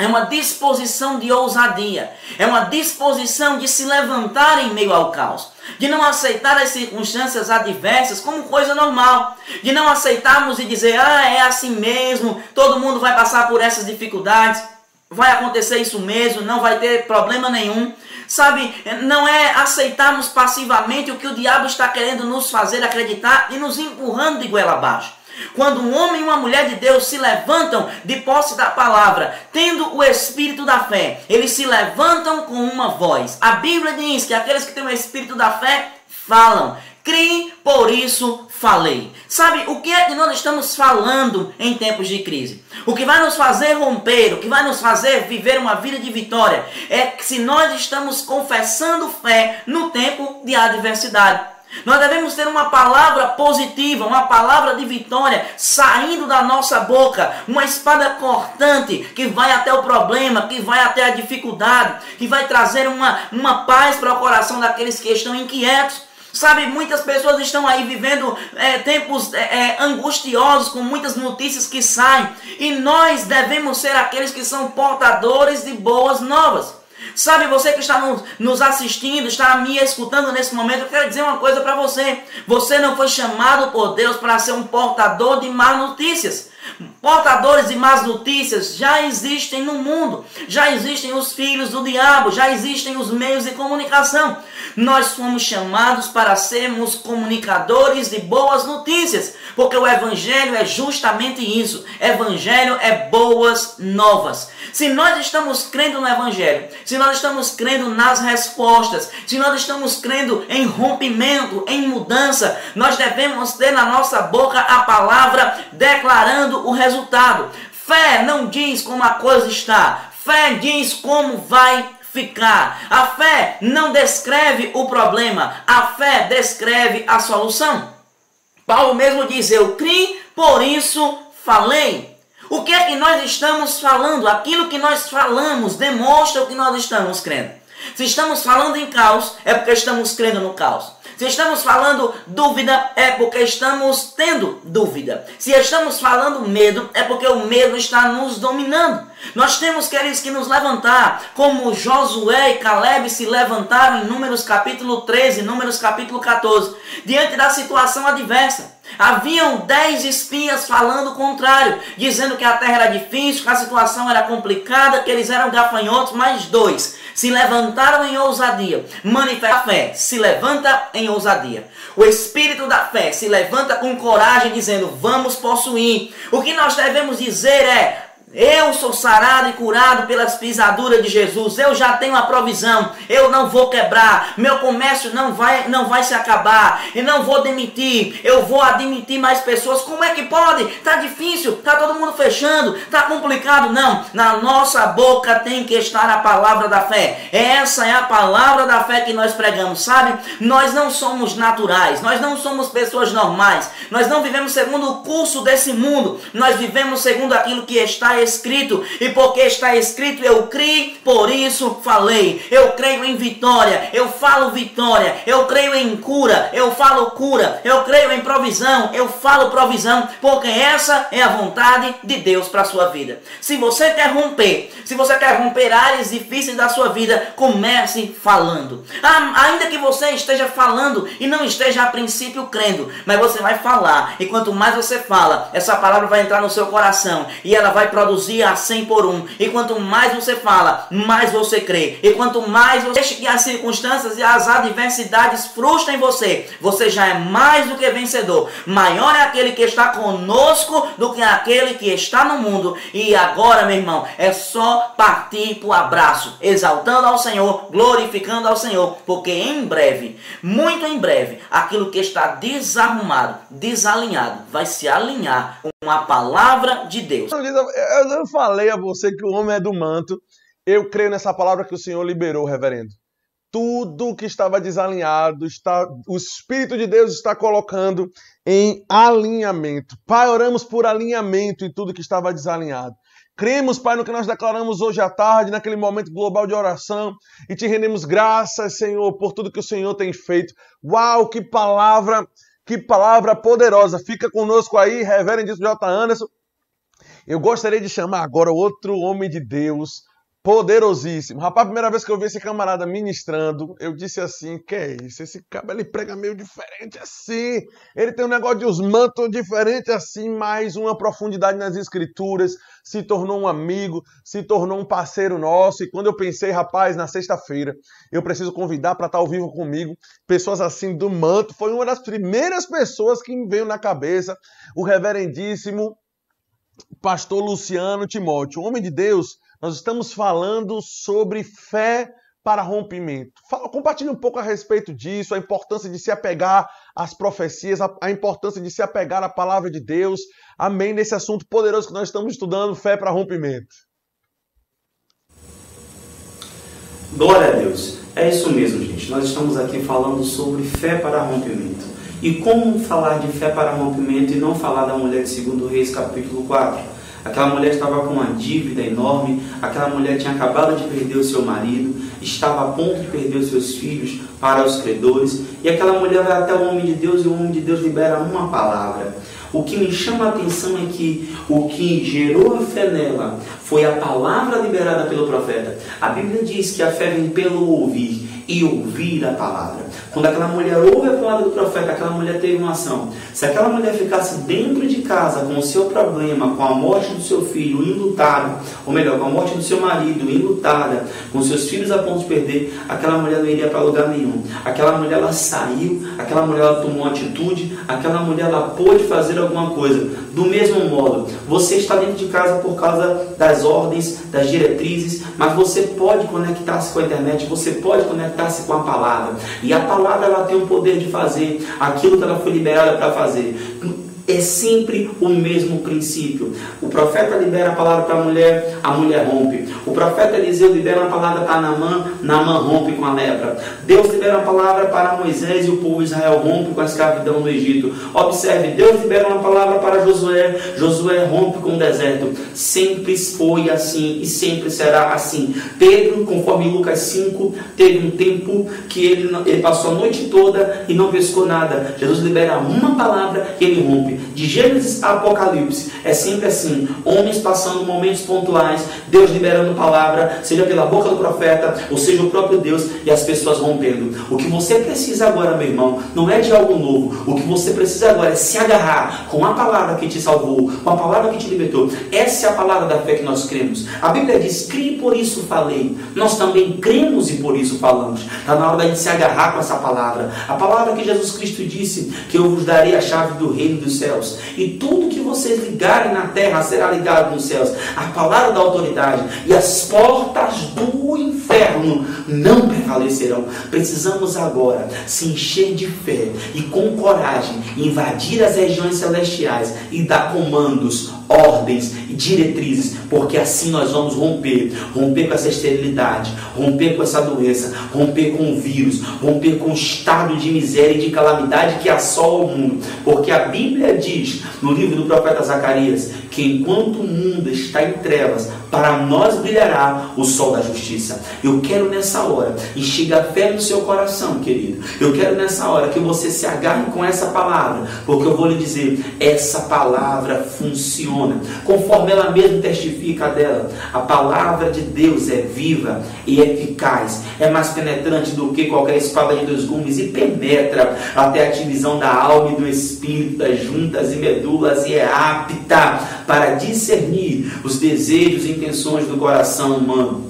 É uma disposição de ousadia. É uma disposição de se levantar em meio ao caos. De não aceitar as circunstâncias adversas como coisa normal. De não aceitarmos e dizer, ah, é assim mesmo, todo mundo vai passar por essas dificuldades, vai acontecer isso mesmo, não vai ter problema nenhum. Sabe, não é aceitarmos passivamente o que o diabo está querendo nos fazer acreditar e nos empurrando de goela abaixo. Quando um homem e uma mulher de Deus se levantam de posse da palavra, tendo o espírito da fé, eles se levantam com uma voz. A Bíblia diz que aqueles que têm o espírito da fé falam. Criem, por isso falei. Sabe o que é que nós estamos falando em tempos de crise? O que vai nos fazer romper, o que vai nos fazer viver uma vida de vitória, é que se nós estamos confessando fé no tempo de adversidade. Nós devemos ter uma palavra positiva, uma palavra de vitória saindo da nossa boca, uma espada cortante que vai até o problema, que vai até a dificuldade, que vai trazer uma, uma paz para o coração daqueles que estão inquietos. Sabe, muitas pessoas estão aí vivendo é, tempos é, é, angustiosos, com muitas notícias que saem, e nós devemos ser aqueles que são portadores de boas novas. Sabe, você que está nos assistindo, está me escutando nesse momento, eu quero dizer uma coisa para você. Você não foi chamado por Deus para ser um portador de más notícias. Portadores de más notícias já existem no mundo. Já existem os filhos do diabo, já existem os meios de comunicação. Nós fomos chamados para sermos comunicadores de boas notícias, porque o evangelho é justamente isso. Evangelho é boas novas. Se nós estamos crendo no evangelho, se nós estamos crendo nas respostas, se nós estamos crendo em rompimento, em mudança, nós devemos ter na nossa boca a palavra declarando o resultado. Fé não diz como a coisa está, fé diz como vai ficar. A fé não descreve o problema, a fé descreve a solução. Paulo mesmo diz: Eu criei, por isso falei. O que é que nós estamos falando? Aquilo que nós falamos demonstra o que nós estamos crendo. Se estamos falando em caos, é porque estamos crendo no caos. Se estamos falando dúvida, é porque estamos tendo dúvida. Se estamos falando medo, é porque o medo está nos dominando. Nós temos, queridos, que nos levantar, como Josué e Caleb se levantaram em Números capítulo 13, Números capítulo 14, diante da situação adversa. Haviam dez espias falando o contrário, dizendo que a terra era difícil, que a situação era complicada, que eles eram gafanhotos, mais dois se levantaram em ousadia. Manifesta a fé, se levanta em ousadia. O espírito da fé se levanta com coragem, dizendo: Vamos possuir. O que nós devemos dizer é: eu sou sarado e curado pelas pisaduras de Jesus. Eu já tenho a provisão. Eu não vou quebrar. Meu comércio não vai, não vai se acabar. E não vou demitir. Eu vou admitir mais pessoas. Como é que pode? Tá difícil. Tá todo mundo fechando. Tá complicado. Não. Na nossa boca tem que estar a palavra da fé. Essa é a palavra da fé que nós pregamos, sabe? Nós não somos naturais. Nós não somos pessoas normais. Nós não vivemos segundo o curso desse mundo. Nós vivemos segundo aquilo que está escrito, e porque está escrito, eu criei, por isso falei. Eu creio em vitória, eu falo vitória. Eu creio em cura, eu falo cura. Eu creio em provisão, eu falo provisão, porque essa é a vontade de Deus para a sua vida. Se você quer romper, se você quer romper áreas difíceis da sua vida, comece falando. Ah, ainda que você esteja falando e não esteja a princípio crendo, mas você vai falar, e quanto mais você fala, essa palavra vai entrar no seu coração e ela vai produzir produzir a 100 por um. E quanto mais você fala, mais você crê. E quanto mais você deixa que as circunstâncias e as adversidades frustrem você, você já é mais do que vencedor. Maior é aquele que está conosco do que aquele que está no mundo. E agora, meu irmão, é só partir para o abraço, exaltando ao Senhor, glorificando ao Senhor, porque em breve, muito em breve, aquilo que está desarrumado, desalinhado, vai se alinhar com a palavra de Deus. Eu falei a você que o homem é do manto. Eu creio nessa palavra que o Senhor liberou, reverendo. Tudo que estava desalinhado, está, o Espírito de Deus está colocando em alinhamento. Pai, oramos por alinhamento em tudo que estava desalinhado. Cremos, Pai, no que nós declaramos hoje à tarde, naquele momento global de oração, e te rendemos graças, Senhor, por tudo que o Senhor tem feito. Uau, que palavra, que palavra poderosa. Fica conosco aí, Reverendo J. Anderson. Eu gostaria de chamar agora outro homem de Deus, poderosíssimo. Rapaz, a primeira vez que eu vi esse camarada ministrando, eu disse assim: que é isso? Esse cara ele prega meio diferente assim. Ele tem um negócio de os mantos diferente assim, mais uma profundidade nas escrituras. Se tornou um amigo, se tornou um parceiro nosso. E quando eu pensei, rapaz, na sexta-feira, eu preciso convidar para estar ao vivo comigo pessoas assim do manto. Foi uma das primeiras pessoas que me veio na cabeça. O reverendíssimo pastor Luciano Timóteo, homem de Deus, nós estamos falando sobre fé para rompimento. Fala, compartilhe um pouco a respeito disso, a importância de se apegar às profecias, a, a, importância de se apegar à palavra de Deus. Amém. Nesse assunto poderoso que nós estamos estudando, fé para rompimento. Glória a Deus. É isso mesmo, gente. Nós estamos aqui falando sobre fé para rompimento. E como falar de fé para rompimento e não falar da mulher de 2 Reis, capítulo 4? Aquela mulher estava com uma dívida enorme, aquela mulher tinha acabado de perder o seu marido, estava a ponto de perder os seus filhos para os credores, e aquela mulher vai até o homem de Deus e o homem de Deus libera uma palavra. O que me chama a atenção é que o que gerou a fé nela foi a palavra liberada pelo profeta. A Bíblia diz que a fé vem pelo ouvir e ouvir a palavra. Quando aquela mulher ouve a palavra do profeta, aquela mulher teve uma ação. Se aquela mulher ficasse dentro de casa com o seu problema, com a morte do seu filho enlutada, ou melhor, com a morte do seu marido enlutada, com seus filhos a ponto de perder, aquela mulher não iria para lugar nenhum. Aquela mulher ela saiu, aquela mulher ela tomou atitude, aquela mulher ela pôde fazer alguma coisa. Do mesmo modo, você está dentro de casa por causa das ordens, das diretrizes, mas você pode conectar-se com a internet, você pode conectar-se com a palavra. E a palavra ela tem o poder de fazer aquilo que ela foi liberada para fazer. É sempre o mesmo princípio. O profeta libera a palavra para a mulher, a mulher rompe. O profeta Eliseu libera a palavra para Naamã, Naamã rompe com a lepra. Deus libera a palavra para Moisés e o povo de Israel rompe com a escravidão no Egito. Observe, Deus libera uma palavra para Josué, Josué rompe com o deserto. Sempre foi assim e sempre será assim. Pedro, conforme Lucas 5, teve um tempo que ele, ele passou a noite toda e não pescou nada. Jesus libera uma palavra e ele rompe. De Gênesis a Apocalipse, é sempre assim: homens passando momentos pontuais, Deus liberando palavra, seja pela boca do profeta, ou seja o próprio Deus, e as pessoas rompendo. O que você precisa agora, meu irmão, não é de algo novo. O que você precisa agora é se agarrar com a palavra que te salvou, com a palavra que te libertou. Essa é a palavra da fé que nós cremos. A Bíblia diz: crie por isso falei. Nós também cremos e por isso falamos. Está na hora da gente se agarrar com essa palavra. A palavra que Jesus Cristo disse: que eu vos darei a chave do reino dos céus. E tudo que vocês ligarem na terra será ligado nos céus. A palavra da autoridade. E as portas do inferno não prevalecerão. Precisamos agora se encher de fé e com coragem invadir as regiões celestiais e dar comandos, ordens e diretrizes, porque assim nós vamos romper, romper com essa esterilidade, romper com essa doença, romper com o vírus, romper com o estado de miséria e de calamidade que assola o mundo, porque a Bíblia diz no livro do profeta Zacarias que enquanto o mundo está em trevas, para nós brilhará o sol da justiça. Eu quero nessa hora enxergar fé no seu coração, querido. Eu quero nessa hora que você se agarre com essa palavra, porque eu vou lhe dizer, essa palavra funciona. Conforme ela mesma testifica dela, a palavra de Deus é viva e eficaz, é mais penetrante do que qualquer espada de dois gumes e penetra até a divisão da alma e do espírito, das juntas e medulas e é apta para discernir os desejos e intenções do coração humano.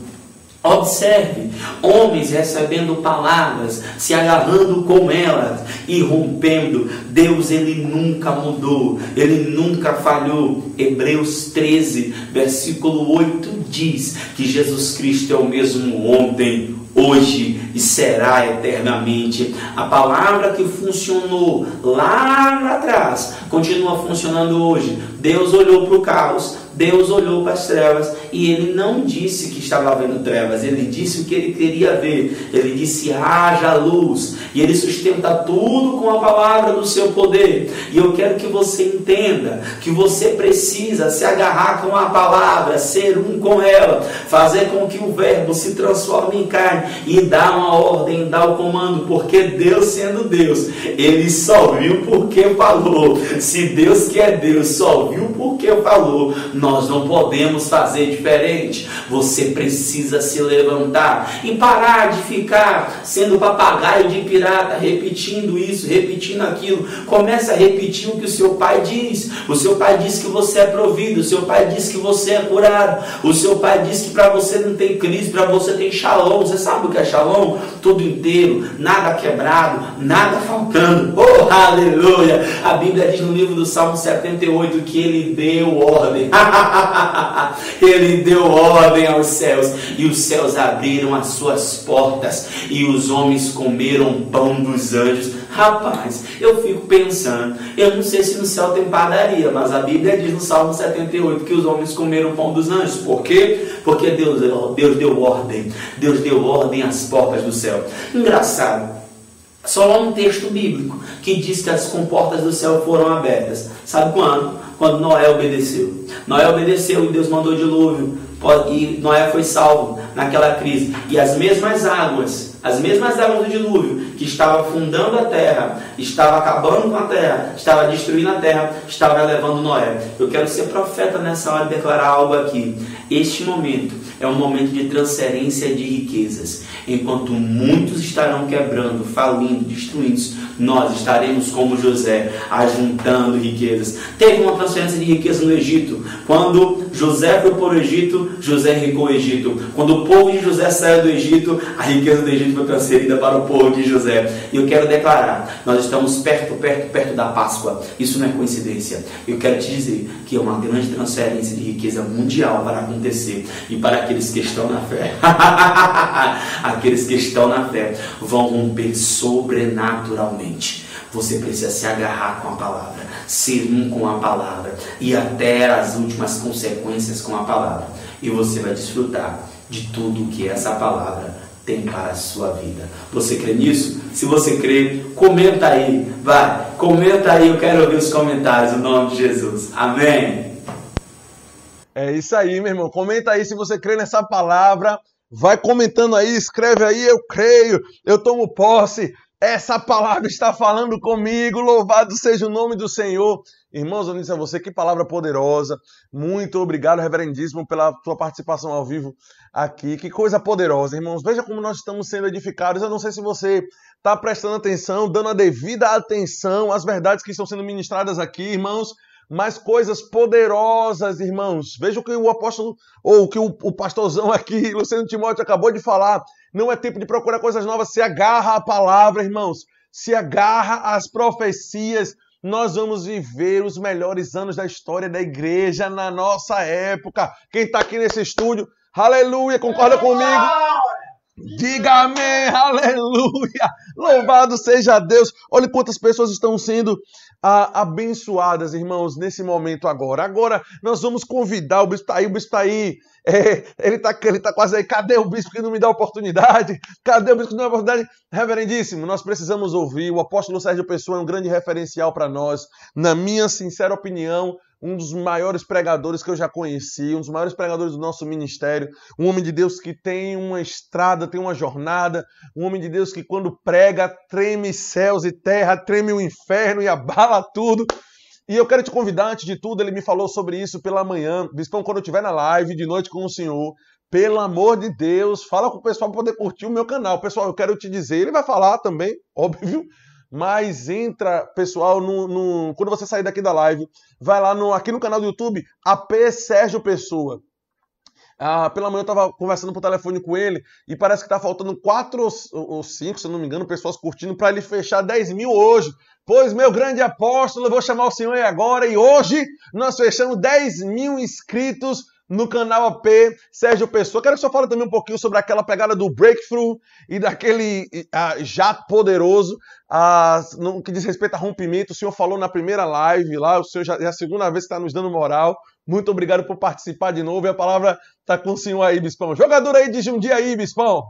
Observe, homens recebendo palavras, se agarrando com elas e rompendo. Deus ele nunca mudou, ele nunca falhou. Hebreus 13, versículo 8 diz que Jesus Cristo é o mesmo ontem, hoje e será eternamente. A palavra que funcionou lá atrás continua funcionando hoje. Deus olhou para o caos, Deus olhou para as trevas e ele não disse que estava vendo trevas, ele disse o que ele queria ver. Ele disse: haja luz. E ele sustenta tudo com a palavra do seu poder. E eu quero que você entenda que você precisa se agarrar com a palavra, ser um com ela, fazer com que o Verbo se transforme em carne e dar uma ordem, dar o comando, porque Deus, sendo Deus, ele só viu porque falou. Se Deus que é Deus só viu porque falou, nós não podemos fazer diferente. Você precisa se levantar e parar de ficar sendo papagaio de pirata, repetindo isso, repetindo aquilo. Comece a repetir o que o seu pai diz. O seu pai diz que você é provido, o seu pai diz que você é curado, o seu pai diz que para você não tem crise, para você tem shalom. Você sabe o que é shalom? Tudo inteiro, nada quebrado, nada faltando. Oh, aleluia! A Bíblia diz no livro do Salmo 78 que ele deu ordem. Ele deu ordem aos céus e os céus abriram as suas portas e os homens comeram pão dos anjos. Rapaz, eu fico pensando, eu não sei se no céu tem padaria, mas a Bíblia diz no Salmo 78 que os homens comeram pão dos anjos. Por quê? Porque Deus, Deus deu ordem. Deus deu ordem às portas do céu. Engraçado. Só há um texto bíblico que diz que as comportas do céu foram abertas. Sabe quando? Quando Noé obedeceu. Noé obedeceu e Deus mandou dilúvio. E Noé foi salvo naquela crise. E as mesmas águas, as mesmas águas do dilúvio, que estava afundando a terra, estava acabando com a terra, estava destruindo a terra, estava levando Noé. Eu quero ser profeta nessa hora e declarar algo aqui. Este momento é um momento de transferência de riquezas. Enquanto muitos estarão quebrando, falindo, destruindo, nós estaremos como José, ajuntando riquezas. Teve uma transferência de riqueza no Egito. Quando José foi para o Egito, José enricou o Egito. Quando o povo de José saiu do Egito, a riqueza do Egito foi transferida para o povo de José. E eu quero declarar: nós estamos perto, perto, perto da Páscoa. Isso não é coincidência. Eu quero te dizer que é uma grande transferência de riqueza mundial para acontecer. E para aqueles que estão na fé, aqueles que estão na fé vão romper sobrenaturalmente Você precisa se agarrar com a palavra, ser um com a palavra e até as últimas consequências com a palavra. E você vai desfrutar de tudo que essa palavra tem para a sua vida. Você crê nisso? Se você crê, comenta aí, vai, comenta aí, eu quero ouvir os comentários, em nome de Jesus. Amém. É isso aí, meu irmão. Comenta aí se você crê nessa palavra. Vai comentando aí, escreve aí, eu creio, eu tomo posse. Essa palavra está falando comigo. Louvado seja o nome do Senhor. Irmãos, eu disse a você que palavra poderosa. Muito obrigado, reverendíssimo, pela sua participação ao vivo aqui. Que coisa poderosa, irmãos. Veja como nós estamos sendo edificados. Eu não sei se você está prestando atenção, dando a devida atenção às verdades que estão sendo ministradas aqui, irmãos mas coisas poderosas, irmãos. Veja o que o apóstolo, ou o que o, o pastorzão aqui, Luciano Timóteo, acabou de falar. Não é tempo de procurar coisas novas, se agarra à palavra, irmãos. Se agarra às profecias. Nós vamos viver os melhores anos da história da igreja na nossa época. Quem está aqui nesse estúdio, aleluia, concorda comigo? Diga amém, aleluia! Louvado seja Deus! Olha quantas pessoas estão sendo ah, abençoadas, irmãos, nesse momento agora. Agora nós vamos convidar, o bispo está aí, o bispo está aí, é, ele está ele tá quase aí. Cadê o bispo que não me dá oportunidade? Cadê o bispo que não dá oportunidade? Reverendíssimo, nós precisamos ouvir. O apóstolo Sérgio Pessoa é um grande referencial para nós. Na minha sincera opinião, um dos maiores pregadores que eu já conheci, um dos maiores pregadores do nosso ministério, um homem de Deus que tem uma estrada, tem uma jornada, um homem de Deus que quando prega treme céus e terra, treme o inferno e abala tudo. E eu quero te convidar, antes de tudo, ele me falou sobre isso pela manhã. Bispão, quando eu estiver na live de noite com o senhor, pelo amor de Deus, fala com o pessoal para poder curtir o meu canal. Pessoal, eu quero te dizer, ele vai falar também, óbvio, mas entra, pessoal, no, no, quando você sair daqui da live, vai lá no, aqui no canal do YouTube, AP Sérgio Pessoa. Ah, pela manhã eu estava conversando por telefone com ele e parece que está faltando quatro ou cinco, se eu não me engano, pessoas curtindo para ele fechar 10 mil hoje. Pois, meu grande apóstolo, eu vou chamar o senhor aí agora e hoje nós fechamos 10 mil inscritos no canal AP Sérgio Pessoa. Quero que o senhor fale também um pouquinho sobre aquela pegada do breakthrough e daquele uh, jato poderoso no que diz respeito a rompimento. O senhor falou na primeira live lá, o senhor já é a segunda vez que está nos dando moral. Muito obrigado por participar de novo e a palavra está com o senhor aí, Bispão. Jogador aí de Jundia aí, Bispão.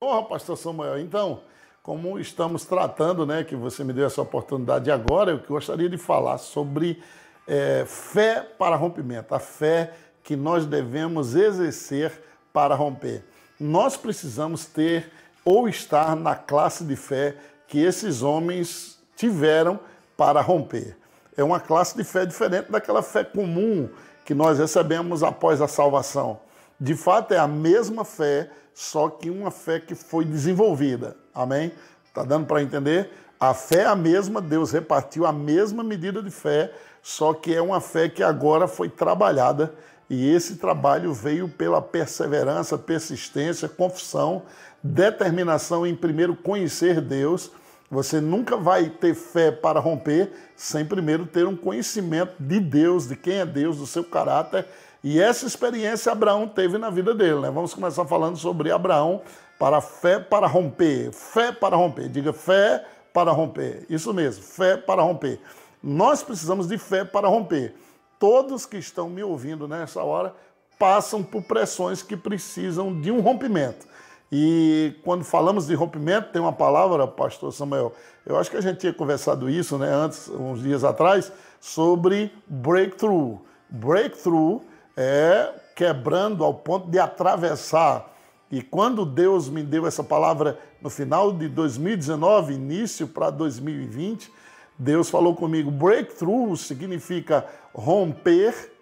Bom, pastor Samuel, então, como estamos tratando, né, que você me deu essa oportunidade agora, eu gostaria de falar sobre é, fé para rompimento, a fé que nós devemos exercer para romper. Nós precisamos ter ou estar na classe de fé que esses homens tiveram para romper. É uma classe de fé diferente daquela fé comum que nós recebemos após a salvação. De fato, é a mesma fé, só que uma fé que foi desenvolvida. Amém? Tá dando para entender? A fé é a mesma, Deus repartiu a mesma medida de fé, só que é uma fé que agora foi trabalhada e esse trabalho veio pela perseverança, persistência, confissão, determinação em primeiro conhecer Deus. Você nunca vai ter fé para romper sem primeiro ter um conhecimento de Deus, de quem é Deus, do seu caráter. E essa experiência Abraão teve na vida dele. Né? Vamos começar falando sobre Abraão para fé para romper. Fé para romper. Diga fé para romper. Isso mesmo, fé para romper. Nós precisamos de fé para romper. Todos que estão me ouvindo nessa hora passam por pressões que precisam de um rompimento. E quando falamos de rompimento, tem uma palavra, pastor Samuel, eu acho que a gente tinha conversado isso né, antes, uns dias atrás, sobre breakthrough. Breakthrough é quebrando ao ponto de atravessar e quando Deus me deu essa palavra no final de 2019, início para 2020, Deus falou comigo: breakthrough significa romper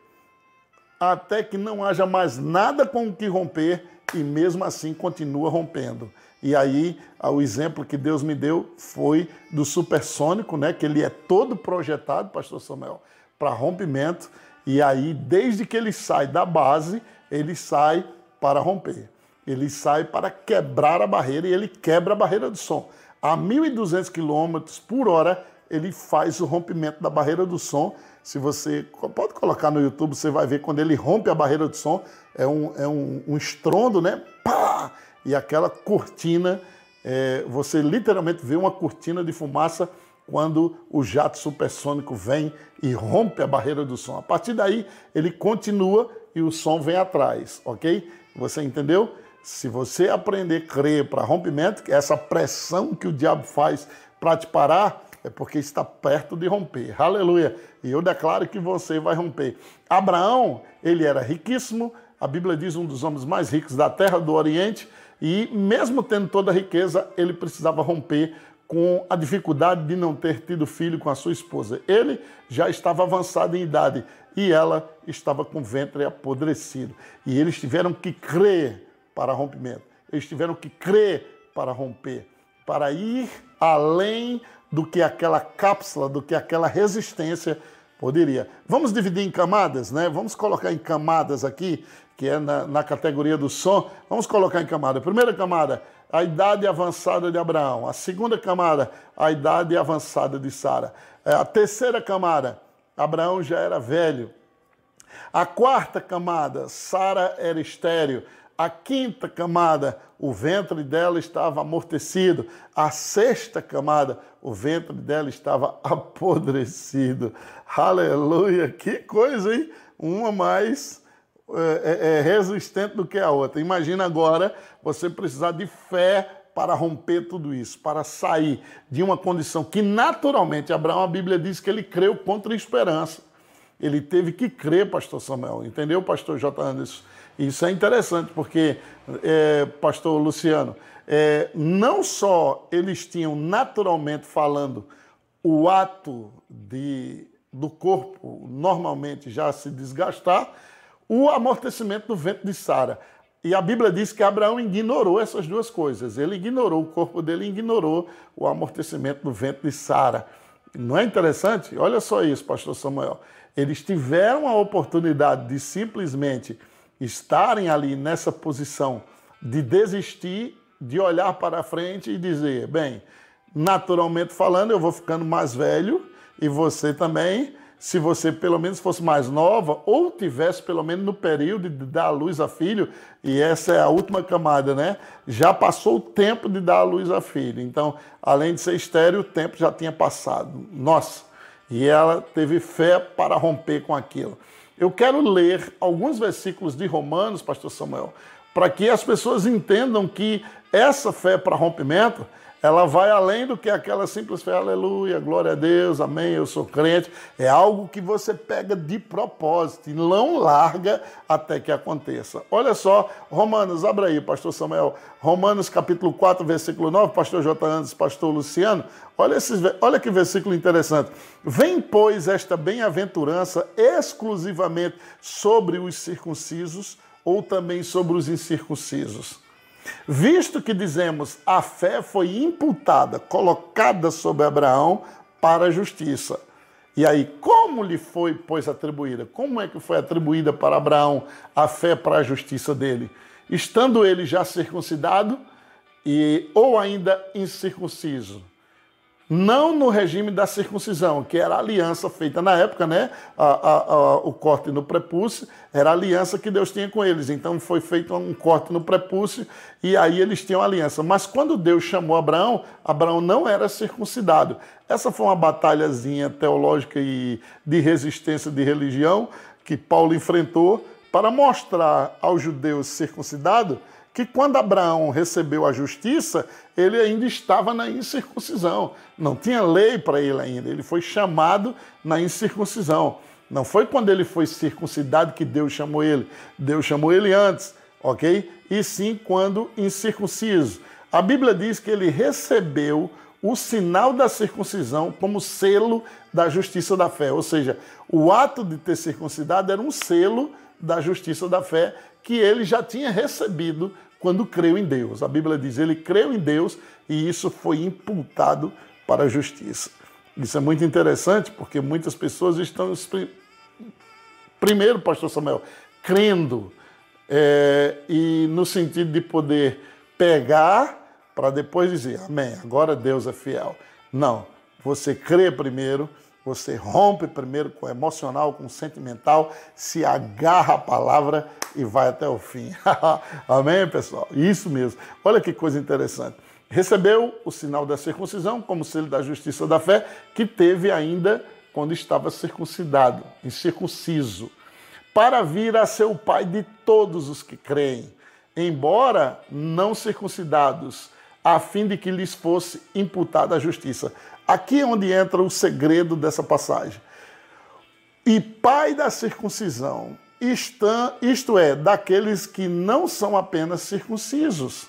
até que não haja mais nada com o que romper e mesmo assim continua rompendo. E aí, o exemplo que Deus me deu foi do supersônico, né, que ele é todo projetado, pastor Samuel, para rompimento, e aí desde que ele sai da base, ele sai para romper. Ele sai para quebrar a barreira e ele quebra a barreira do som. A 1.200 km por hora, ele faz o rompimento da barreira do som. Se você pode colocar no YouTube, você vai ver quando ele rompe a barreira do som, é um, é um, um estrondo, né? Pá! E aquela cortina é, você literalmente vê uma cortina de fumaça quando o jato supersônico vem e rompe a barreira do som. A partir daí, ele continua e o som vem atrás, ok? Você entendeu? Se você aprender a crer para rompimento, que é essa pressão que o diabo faz para te parar, é porque está perto de romper. Aleluia! E eu declaro que você vai romper. Abraão, ele era riquíssimo, a Bíblia diz um dos homens mais ricos da terra do Oriente, e mesmo tendo toda a riqueza, ele precisava romper com a dificuldade de não ter tido filho com a sua esposa. Ele já estava avançado em idade e ela estava com o ventre apodrecido. E eles tiveram que crer para rompimento. Eles tiveram que crer para romper, para ir além do que aquela cápsula, do que aquela resistência poderia. Vamos dividir em camadas, né? Vamos colocar em camadas aqui, que é na, na categoria do som. Vamos colocar em camada. Primeira camada, a idade avançada de Abraão. A segunda camada, a idade avançada de Sara. É, a terceira camada, Abraão já era velho. A quarta camada, Sara era estéreo. A quinta camada, o ventre dela estava amortecido. A sexta camada, o ventre dela estava apodrecido. Aleluia! Que coisa, hein? Uma mais é, é, é resistente do que a outra. Imagina agora você precisar de fé para romper tudo isso, para sair de uma condição que naturalmente Abraão, a Bíblia diz que ele creu contra a esperança. Ele teve que crer, pastor Samuel, entendeu, pastor J. Anderson? Isso é interessante, porque, é, pastor Luciano, é, não só eles tinham naturalmente falando o ato de, do corpo normalmente já se desgastar, o amortecimento do vento de Sara. E a Bíblia diz que Abraão ignorou essas duas coisas. Ele ignorou o corpo dele, ignorou o amortecimento do vento de Sara. Não é interessante? Olha só isso, pastor Samuel. Eles tiveram a oportunidade de simplesmente estarem ali nessa posição de desistir, de olhar para frente e dizer: bem, naturalmente falando, eu vou ficando mais velho e você também se você pelo menos fosse mais nova ou tivesse pelo menos no período de dar a luz a filho, e essa é a última camada, né? Já passou o tempo de dar a luz a filho. Então, além de ser estéreo, o tempo já tinha passado. Nossa! E ela teve fé para romper com aquilo. Eu quero ler alguns versículos de Romanos, pastor Samuel, para que as pessoas entendam que essa fé para rompimento ela vai além do que aquela simples fé, aleluia, glória a Deus, amém, eu sou crente. É algo que você pega de propósito e não larga até que aconteça. Olha só, Romanos, abra aí, pastor Samuel, Romanos capítulo 4, versículo 9, pastor J. Andes, pastor Luciano, olha, esses, olha que versículo interessante. Vem, pois, esta bem-aventurança exclusivamente sobre os circuncisos ou também sobre os incircuncisos? Visto que dizemos a fé foi imputada, colocada sobre Abraão para a justiça. E aí, como lhe foi, pois, atribuída? Como é que foi atribuída para Abraão a fé para a justiça dele? Estando ele já circuncidado e ou ainda incircunciso? Não no regime da circuncisão, que era a aliança feita na época, né? A, a, a, o corte no prepúcio era a aliança que Deus tinha com eles. Então foi feito um corte no prepúcio e aí eles tinham aliança. Mas quando Deus chamou Abraão, Abraão não era circuncidado. Essa foi uma batalhazinha teológica e de resistência de religião que Paulo enfrentou para mostrar aos judeus circuncidados que quando Abraão recebeu a justiça, ele ainda estava na incircuncisão. Não tinha lei para ele ainda. Ele foi chamado na incircuncisão. Não foi quando ele foi circuncidado que Deus chamou ele. Deus chamou ele antes, ok? E sim quando incircunciso. A Bíblia diz que ele recebeu o sinal da circuncisão como selo da justiça da fé. Ou seja, o ato de ter circuncidado era um selo da justiça da fé que ele já tinha recebido quando creu em Deus. A Bíblia diz: ele creu em Deus e isso foi imputado para a justiça. Isso é muito interessante porque muitas pessoas estão, primeiro, Pastor Samuel, crendo é, e no sentido de poder pegar para depois dizer: Amém, agora Deus é fiel. Não, você crê primeiro você rompe primeiro com o emocional, com o sentimental, se agarra à palavra e vai até o fim. Amém, pessoal? Isso mesmo. Olha que coisa interessante. recebeu o sinal da circuncisão como selo da justiça da fé, que teve ainda quando estava circuncidado, incircunciso, para vir a ser o pai de todos os que creem, embora não circuncidados, a fim de que lhes fosse imputada a justiça. Aqui é onde entra o segredo dessa passagem. E pai da circuncisão, isto é, daqueles que não são apenas circuncisos.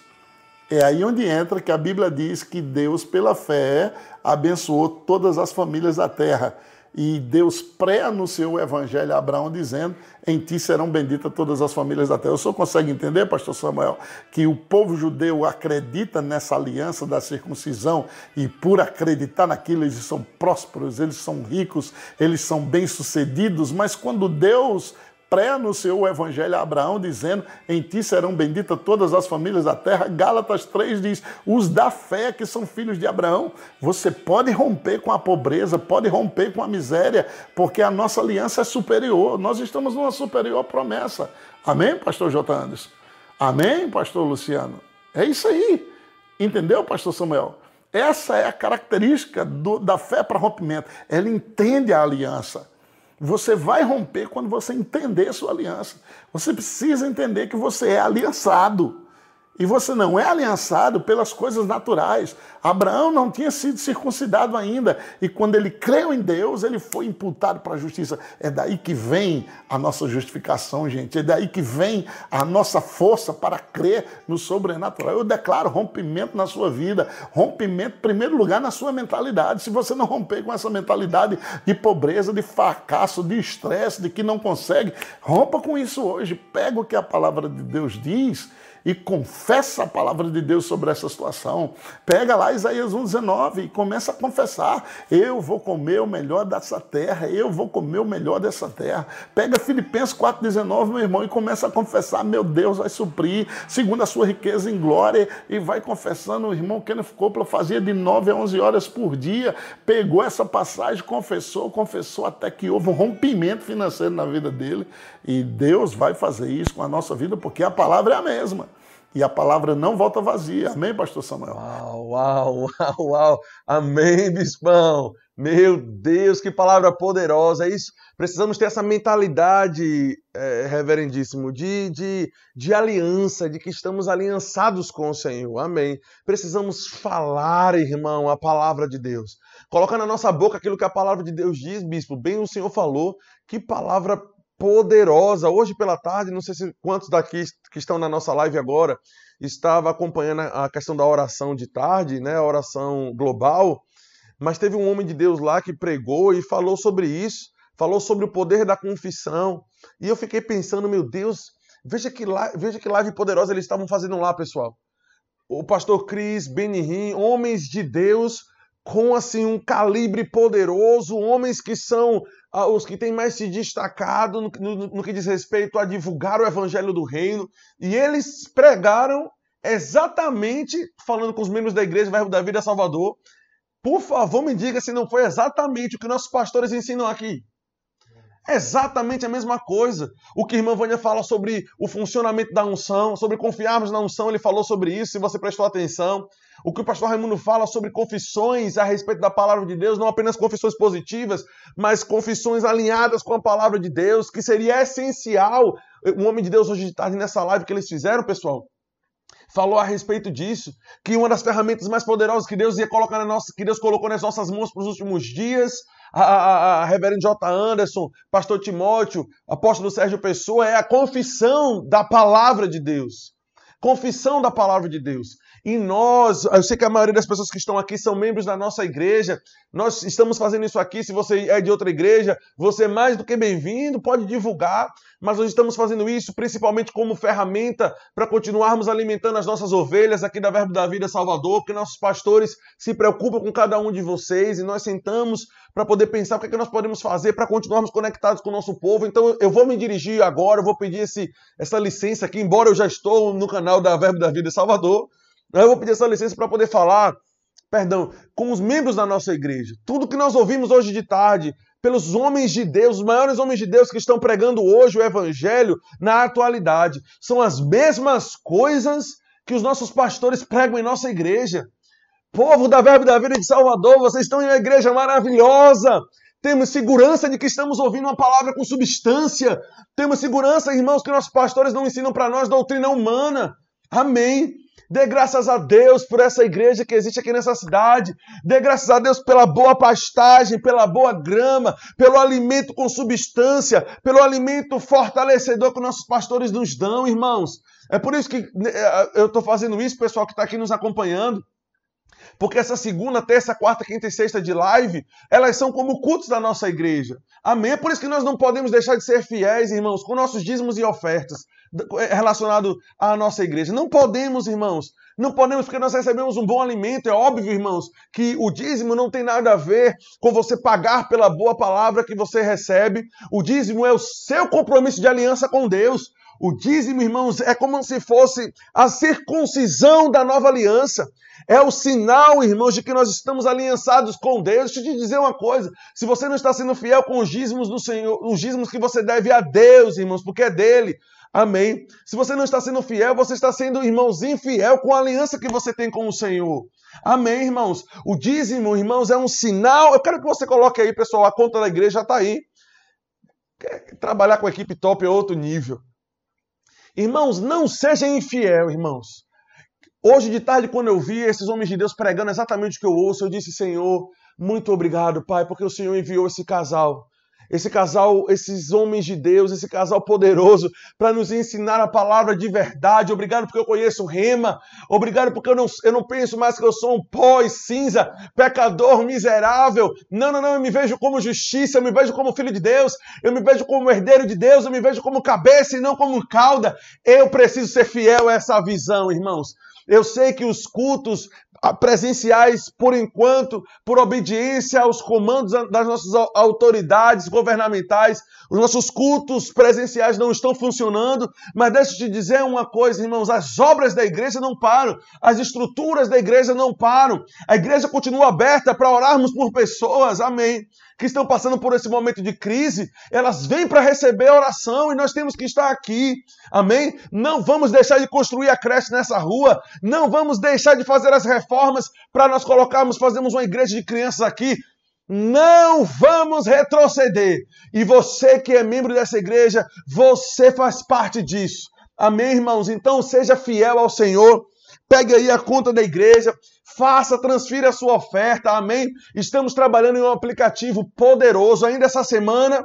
É aí onde entra que a Bíblia diz que Deus, pela fé, abençoou todas as famílias da terra. E Deus pré-anunciou o evangelho a Abraão dizendo: Em ti serão benditas todas as famílias da terra. O senhor consegue entender, pastor Samuel, que o povo judeu acredita nessa aliança da circuncisão e por acreditar naquilo eles são prósperos, eles são ricos, eles são bem-sucedidos, mas quando Deus pré-anunciou o evangelho a Abraão, dizendo: Em ti serão benditas todas as famílias da terra. Gálatas 3 diz: Os da fé que são filhos de Abraão. Você pode romper com a pobreza, pode romper com a miséria, porque a nossa aliança é superior. Nós estamos numa superior promessa. Amém, pastor J. Anderson? Amém, pastor Luciano? É isso aí. Entendeu, pastor Samuel? Essa é a característica do, da fé para rompimento. Ela entende a aliança. Você vai romper quando você entender sua aliança. Você precisa entender que você é aliançado. E você não é aliançado pelas coisas naturais. Abraão não tinha sido circuncidado ainda. E quando ele creu em Deus, ele foi imputado para a justiça. É daí que vem a nossa justificação, gente. É daí que vem a nossa força para crer no sobrenatural. Eu declaro rompimento na sua vida. Rompimento, em primeiro lugar, na sua mentalidade. Se você não romper com essa mentalidade de pobreza, de fracasso, de estresse, de que não consegue, rompa com isso hoje. Pega o que a palavra de Deus diz e confessa a palavra de Deus sobre essa situação. Pega lá Isaías 1,19 e começa a confessar: eu vou comer o melhor dessa terra, eu vou comer o melhor dessa terra. Pega Filipenses 4,19, meu irmão, e começa a confessar: meu Deus vai suprir, segundo a sua riqueza em glória, e vai confessando. O irmão Kenneth Coppola fazia de 9 a 11 horas por dia, pegou essa passagem, confessou, confessou, até que houve um rompimento financeiro na vida dele. E Deus vai fazer isso com a nossa vida, porque a palavra é a mesma. E a palavra não volta vazia. Amém, pastor Samuel? Uau, uau, uau, uau. Amém, bispão. Meu Deus, que palavra poderosa. É isso. Precisamos ter essa mentalidade, é, reverendíssimo, de, de, de aliança, de que estamos aliançados com o Senhor. Amém. Precisamos falar, irmão, a palavra de Deus. Coloca na nossa boca aquilo que a palavra de Deus diz, bispo. Bem o Senhor falou. Que palavra poderosa. Hoje pela tarde, não sei se quantos daqui que estão na nossa live agora estava acompanhando a questão da oração de tarde, né, a oração global, mas teve um homem de Deus lá que pregou e falou sobre isso, falou sobre o poder da confissão. E eu fiquei pensando, meu Deus, veja que live, veja que live poderosa eles estavam fazendo lá, pessoal. O pastor Cris, Benihim, homens de Deus com assim um calibre poderoso, homens que são os que têm mais se destacado no, no, no que diz respeito a divulgar o evangelho do reino, e eles pregaram exatamente falando com os membros da igreja Verbo da Vida Salvador. Por favor, me diga se não foi exatamente o que nossos pastores ensinam aqui. Exatamente a mesma coisa. O que a irmã Vânia fala sobre o funcionamento da unção, sobre confiarmos na unção, ele falou sobre isso, se você prestou atenção. O que o pastor Raimundo fala sobre confissões a respeito da palavra de Deus, não apenas confissões positivas, mas confissões alinhadas com a palavra de Deus, que seria essencial. Um homem de Deus hoje de tarde nessa live que eles fizeram, pessoal, falou a respeito disso, que uma das ferramentas mais poderosas que Deus ia colocar na nossa, que Deus colocou nas nossas mãos para os últimos dias, a, a, a Reverendo J. Anderson, Pastor Timóteo, Apóstolo Sérgio Pessoa, é a confissão da palavra de Deus. Confissão da palavra de Deus. E nós, eu sei que a maioria das pessoas que estão aqui são membros da nossa igreja. Nós estamos fazendo isso aqui. Se você é de outra igreja, você é mais do que bem-vindo, pode divulgar. Mas nós estamos fazendo isso principalmente como ferramenta para continuarmos alimentando as nossas ovelhas aqui da Verbo da Vida Salvador, porque nossos pastores se preocupam com cada um de vocês e nós sentamos para poder pensar o que, é que nós podemos fazer para continuarmos conectados com o nosso povo. Então eu vou me dirigir agora, eu vou pedir esse, essa licença aqui, embora eu já estou no canal da Verbo da Vida Salvador. Eu vou pedir essa licença para poder falar, perdão, com os membros da nossa igreja. Tudo que nós ouvimos hoje de tarde, pelos homens de Deus, os maiores homens de Deus que estão pregando hoje o evangelho na atualidade, são as mesmas coisas que os nossos pastores pregam em nossa igreja. Povo da Verbo da Vida de Salvador, vocês estão em uma igreja maravilhosa. Temos segurança de que estamos ouvindo uma palavra com substância. Temos segurança, irmãos, que nossos pastores não ensinam para nós doutrina humana. Amém. Dê graças a Deus por essa igreja que existe aqui nessa cidade. Dê graças a Deus pela boa pastagem, pela boa grama, pelo alimento com substância, pelo alimento fortalecedor que nossos pastores nos dão, irmãos. É por isso que né, eu estou fazendo isso, pessoal que está aqui nos acompanhando. Porque essa segunda, terça, quarta, quinta e sexta de live, elas são como cultos da nossa igreja. Amém? É por isso que nós não podemos deixar de ser fiéis, irmãos, com nossos dízimos e ofertas é, relacionado à nossa igreja. Não podemos, irmãos. Não podemos porque nós recebemos um bom alimento. É óbvio, irmãos, que o dízimo não tem nada a ver com você pagar pela boa palavra que você recebe. O dízimo é o seu compromisso de aliança com Deus. O dízimo, irmãos, é como se fosse a circuncisão da nova aliança. É o sinal, irmãos, de que nós estamos aliançados com Deus. Deixa eu te dizer uma coisa: se você não está sendo fiel com os dízimos do Senhor, os dízimos que você deve a Deus, irmãos, porque é dele. Amém. Se você não está sendo fiel, você está sendo, irmãos, infiel com a aliança que você tem com o Senhor. Amém, irmãos. O dízimo, irmãos, é um sinal. Eu quero que você coloque aí, pessoal, a conta da igreja está aí. Trabalhar com a equipe top é outro nível. Irmãos, não seja infiel, irmãos. Hoje de tarde, quando eu vi esses homens de Deus pregando exatamente o que eu ouço, eu disse, Senhor, muito obrigado, Pai, porque o Senhor enviou esse casal esse casal, esses homens de Deus, esse casal poderoso, para nos ensinar a palavra de verdade. Obrigado porque eu conheço Rema. Obrigado porque eu não, eu não penso mais que eu sou um pó e cinza, pecador miserável. Não, não, não. Eu me vejo como justiça, eu me vejo como filho de Deus, eu me vejo como herdeiro de Deus, eu me vejo como cabeça e não como cauda. Eu preciso ser fiel a essa visão, irmãos. Eu sei que os cultos presenciais, por enquanto, por obediência aos comandos das nossas autoridades governamentais, os nossos cultos presenciais não estão funcionando, mas deixa eu te dizer uma coisa, irmãos: as obras da igreja não param, as estruturas da igreja não param, a igreja continua aberta para orarmos por pessoas, amém, que estão passando por esse momento de crise, elas vêm para receber oração e nós temos que estar aqui, amém? Não vamos deixar de construir a creche nessa rua, não vamos deixar de fazer as reformas para nós colocarmos, fazermos uma igreja de crianças aqui, não vamos retroceder. E você que é membro dessa igreja, você faz parte disso. Amém, irmãos? Então seja fiel ao Senhor. Pegue aí a conta da igreja, faça, transfira a sua oferta. Amém? Estamos trabalhando em um aplicativo poderoso ainda essa semana.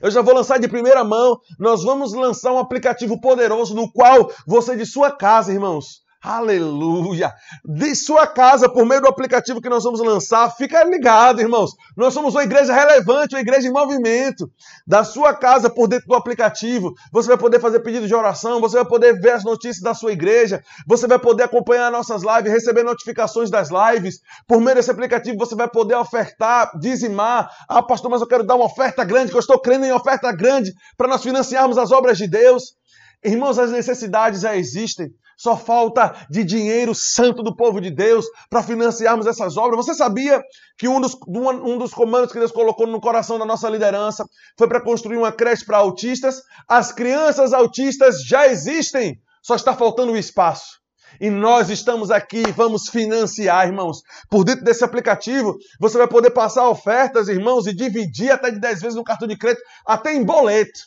Eu já vou lançar de primeira mão. Nós vamos lançar um aplicativo poderoso no qual você de sua casa, irmãos, Aleluia! De sua casa, por meio do aplicativo que nós vamos lançar, fica ligado, irmãos. Nós somos uma igreja relevante, uma igreja em movimento. Da sua casa, por dentro do aplicativo, você vai poder fazer pedido de oração, você vai poder ver as notícias da sua igreja, você vai poder acompanhar nossas lives, receber notificações das lives. Por meio desse aplicativo, você vai poder ofertar, dizimar. Ah, pastor, mas eu quero dar uma oferta grande, que eu estou crendo em oferta grande para nós financiarmos as obras de Deus. Irmãos, as necessidades já existem. Só falta de dinheiro santo do povo de Deus para financiarmos essas obras. Você sabia que um dos, um dos comandos que Deus colocou no coração da nossa liderança foi para construir uma creche para autistas? As crianças autistas já existem, só está faltando o espaço. E nós estamos aqui, vamos financiar, irmãos. Por dentro desse aplicativo, você vai poder passar ofertas, irmãos, e dividir até de 10 vezes no cartão de crédito, até em boleto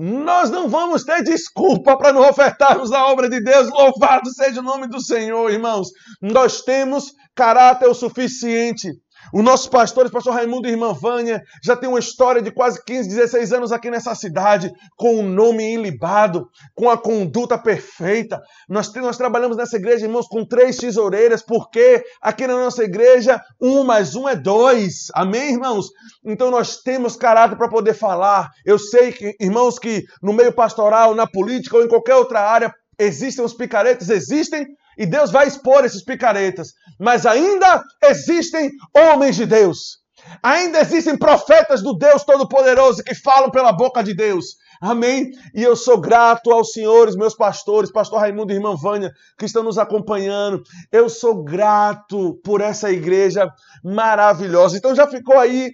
nós não vamos ter desculpa para não ofertarmos a obra de Deus. Louvado seja o nome do Senhor, irmãos. Nós temos caráter o suficiente o nosso pastor, o pastor Raimundo e irmã Vânia, já tem uma história de quase 15, 16 anos aqui nessa cidade, com o um nome ilibado, com a conduta perfeita. Nós, nós trabalhamos nessa igreja, irmãos, com três tesoureiras, porque aqui na nossa igreja, um mais um é dois. Amém, irmãos? Então nós temos caráter para poder falar. Eu sei que, irmãos, que no meio pastoral, na política ou em qualquer outra área, existem os picaretas, existem, e Deus vai expor esses picaretas. Mas ainda existem homens de Deus. Ainda existem profetas do Deus Todo-Poderoso que falam pela boca de Deus. Amém? E eu sou grato aos senhores, meus pastores, pastor Raimundo e irmã Vânia, que estão nos acompanhando. Eu sou grato por essa igreja maravilhosa. Então já ficou aí,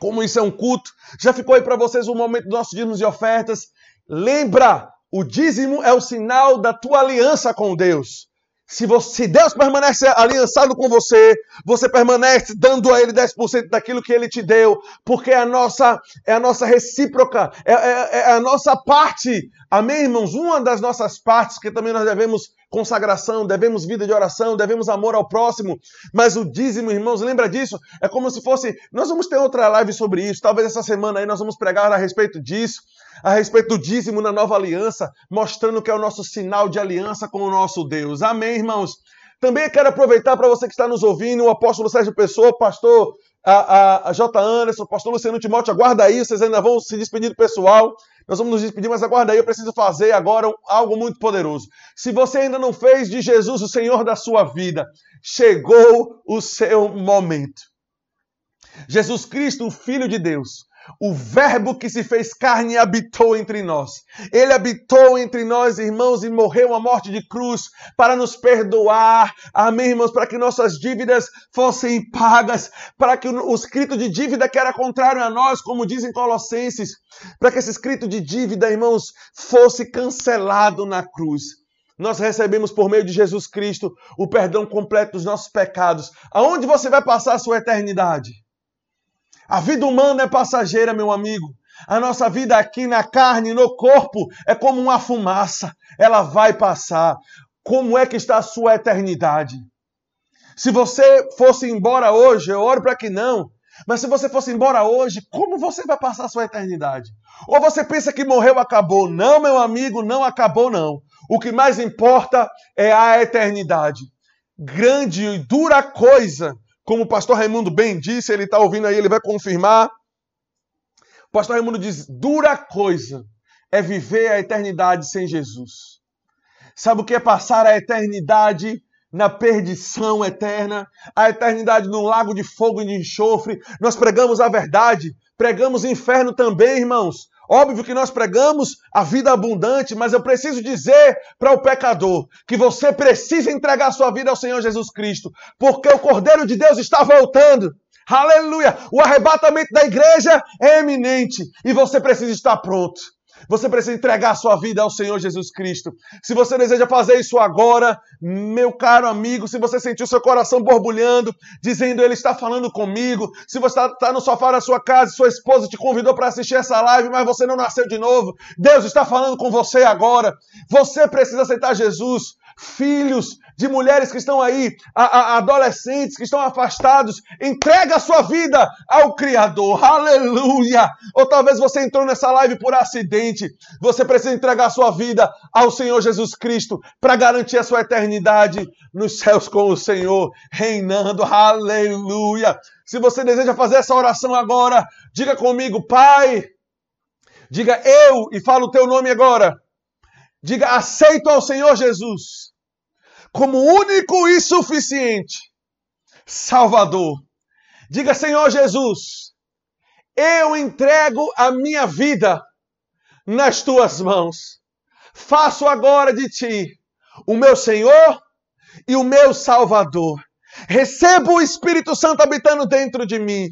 como isso é um culto, já ficou aí para vocês o momento dos nossos dízimos e ofertas. Lembra, O dízimo é o sinal da tua aliança com Deus. Se, você, se Deus permanece aliançado com você, você permanece dando a Ele 10% daquilo que Ele te deu, porque é a nossa, é a nossa recíproca, é, é, é a nossa parte. Amém, irmãos? Uma das nossas partes que também nós devemos consagração, devemos vida de oração, devemos amor ao próximo, mas o dízimo, irmãos, lembra disso? É como se fosse. Nós vamos ter outra live sobre isso, talvez essa semana aí nós vamos pregar a respeito disso a respeito do dízimo na nova aliança, mostrando que é o nosso sinal de aliança com o nosso Deus. Amém, irmãos? Também quero aproveitar para você que está nos ouvindo, o apóstolo Sérgio Pessoa, pastor a, a, a J. Anderson, pastor Luciano Timóteo, aguarda aí, vocês ainda vão se despedir do pessoal. Nós vamos nos despedir, mas aguarda aí, eu preciso fazer agora algo muito poderoso. Se você ainda não fez de Jesus o Senhor da sua vida, chegou o seu momento. Jesus Cristo, o Filho de Deus, o Verbo que se fez carne habitou entre nós. Ele habitou entre nós, irmãos, e morreu a morte de cruz para nos perdoar. Amém, irmãos? Para que nossas dívidas fossem pagas, para que o escrito de dívida que era contrário a nós, como dizem Colossenses, para que esse escrito de dívida, irmãos, fosse cancelado na cruz. Nós recebemos por meio de Jesus Cristo o perdão completo dos nossos pecados. Aonde você vai passar a sua eternidade? A vida humana é passageira, meu amigo. A nossa vida aqui na carne, no corpo, é como uma fumaça. Ela vai passar. Como é que está a sua eternidade? Se você fosse embora hoje, eu oro para que não. Mas se você fosse embora hoje, como você vai passar a sua eternidade? Ou você pensa que morreu, acabou? Não, meu amigo, não acabou, não. O que mais importa é a eternidade. Grande e dura coisa como o pastor Raimundo bem disse, ele está ouvindo aí, ele vai confirmar. O pastor Raimundo diz: dura coisa é viver a eternidade sem Jesus. Sabe o que é passar a eternidade na perdição eterna, a eternidade no lago de fogo e de enxofre? Nós pregamos a verdade, pregamos inferno também, irmãos. Óbvio que nós pregamos a vida abundante, mas eu preciso dizer para o pecador que você precisa entregar sua vida ao Senhor Jesus Cristo, porque o Cordeiro de Deus está voltando. Aleluia! O arrebatamento da igreja é eminente e você precisa estar pronto. Você precisa entregar sua vida ao Senhor Jesus Cristo. Se você deseja fazer isso agora, meu caro amigo, se você sentiu seu coração borbulhando, dizendo Ele está falando comigo, se você está tá no sofá da sua casa sua esposa te convidou para assistir essa live, mas você não nasceu de novo, Deus está falando com você agora. Você precisa aceitar Jesus. Filhos, de mulheres que estão aí, a, a, adolescentes que estão afastados. Entrega a sua vida ao Criador. Aleluia! Ou talvez você entrou nessa live por acidente. Você precisa entregar a sua vida ao Senhor Jesus Cristo para garantir a sua eternidade nos céus com o Senhor, reinando. Aleluia! Se você deseja fazer essa oração agora, diga comigo, Pai. Diga eu e fala o teu nome agora. Diga aceito ao Senhor Jesus como único e suficiente Salvador. Diga, Senhor Jesus, eu entrego a minha vida nas tuas mãos. Faço agora de ti o meu Senhor e o meu Salvador. Recebo o Espírito Santo habitando dentro de mim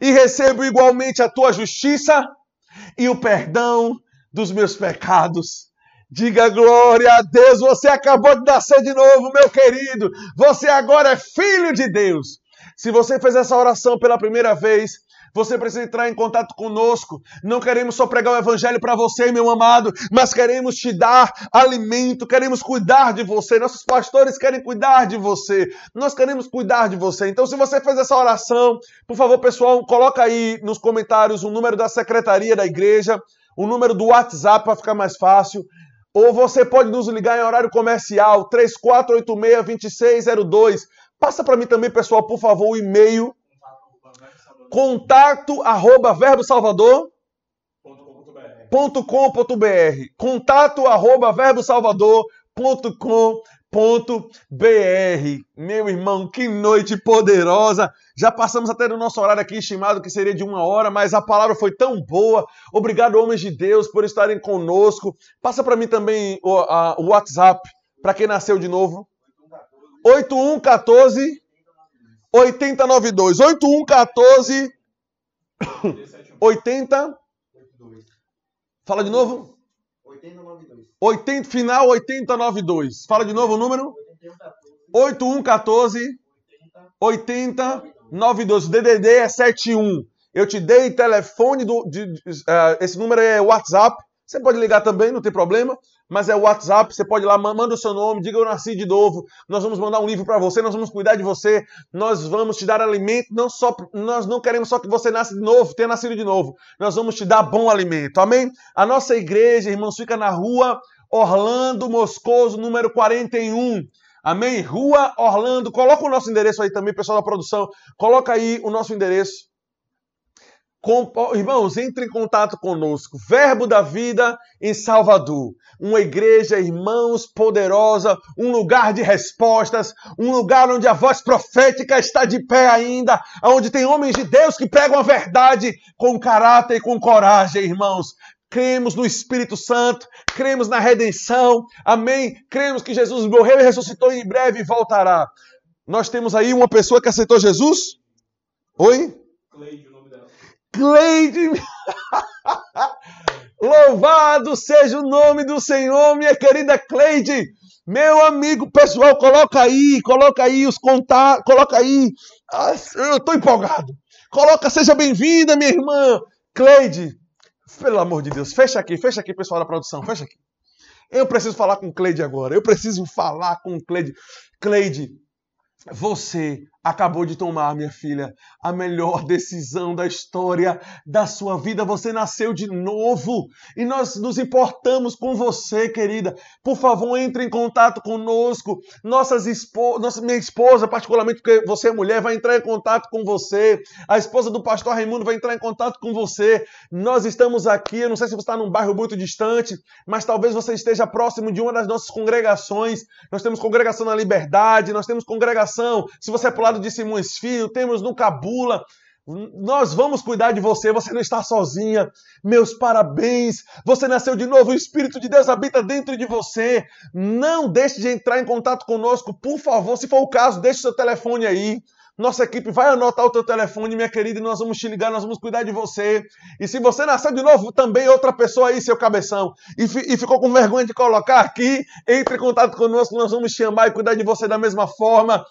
e recebo igualmente a tua justiça e o perdão dos meus pecados. Diga glória a Deus, você acabou de nascer de novo, meu querido. Você agora é filho de Deus. Se você fez essa oração pela primeira vez, você precisa entrar em contato conosco. Não queremos só pregar o evangelho para você, meu amado, mas queremos te dar alimento, queremos cuidar de você. Nossos pastores querem cuidar de você. Nós queremos cuidar de você. Então, se você fez essa oração, por favor, pessoal, coloca aí nos comentários o número da secretaria da igreja, o número do WhatsApp para ficar mais fácil. Ou você pode nos ligar em horário comercial, 3486-2602. Passa para mim também, pessoal, por favor, o e-mail. Contato arroba verbosalvador.com.br Contato arroba verbosalvador.com.br br Meu irmão, que noite poderosa! Já passamos até no nosso horário aqui estimado que seria de uma hora, mas a palavra foi tão boa. Obrigado, homens de Deus, por estarem conosco. Passa para mim também o, a, o WhatsApp, para quem nasceu de novo. 8114 8092. 8114 80 Fala de novo. 8092. 80, final 8092. Fala de novo o número. 8114 8092. O DDD é 71. Eu te dei telefone do. De, de, uh, esse número é WhatsApp. Você pode ligar também, não tem problema. Mas é WhatsApp, você pode ir lá, manda o seu nome, diga eu nasci de novo. Nós vamos mandar um livro para você, nós vamos cuidar de você, nós vamos te dar alimento. Não só, nós não queremos só que você nasça de novo, tenha nascido de novo. Nós vamos te dar bom alimento. Amém? A nossa igreja, irmãos, fica na rua Orlando Moscoso, número 41. Amém? Rua Orlando. Coloca o nosso endereço aí também, pessoal da produção. Coloca aí o nosso endereço. Com, irmãos, entre em contato conosco. Verbo da Vida em Salvador. Uma igreja, irmãos, poderosa, um lugar de respostas, um lugar onde a voz profética está de pé ainda, onde tem homens de Deus que pregam a verdade com caráter e com coragem, irmãos. Cremos no Espírito Santo, cremos na redenção, amém? Cremos que Jesus morreu e ressuscitou e em breve voltará. Nós temos aí uma pessoa que aceitou Jesus? Oi? Cleide. Cleide. Louvado seja o nome do Senhor, minha querida Cleide. Meu amigo, pessoal, coloca aí, coloca aí os contatos, coloca aí. Eu estou empolgado. Coloca, seja bem-vinda, minha irmã. Cleide, pelo amor de Deus, fecha aqui, fecha aqui, pessoal da produção, fecha aqui. Eu preciso falar com Cleide agora. Eu preciso falar com Cleide. Cleide, você acabou de tomar, minha filha, a melhor decisão da história da sua vida. Você nasceu de novo e nós nos importamos com você, querida. Por favor, entre em contato conosco. Nossas espo... Nossa, minha esposa, particularmente porque você é mulher, vai entrar em contato com você. A esposa do pastor Raimundo vai entrar em contato com você. Nós estamos aqui. Eu não sei se você está num bairro muito distante, mas talvez você esteja próximo de uma das nossas congregações. Nós temos congregação na Liberdade, nós temos congregação. Se você é pular lado de Simões Filho, temos no Cabula. Nós vamos cuidar de você, você não está sozinha. Meus parabéns. Você nasceu de novo, o Espírito de Deus habita dentro de você. Não deixe de entrar em contato conosco, por favor. Se for o caso, deixe seu telefone aí. Nossa equipe vai anotar o teu telefone, minha querida, e nós vamos te ligar, nós vamos cuidar de você. E se você nasceu de novo, também outra pessoa aí, seu cabeção, e, e ficou com vergonha de colocar aqui, entre em contato conosco, nós vamos te amar e cuidar de você da mesma forma.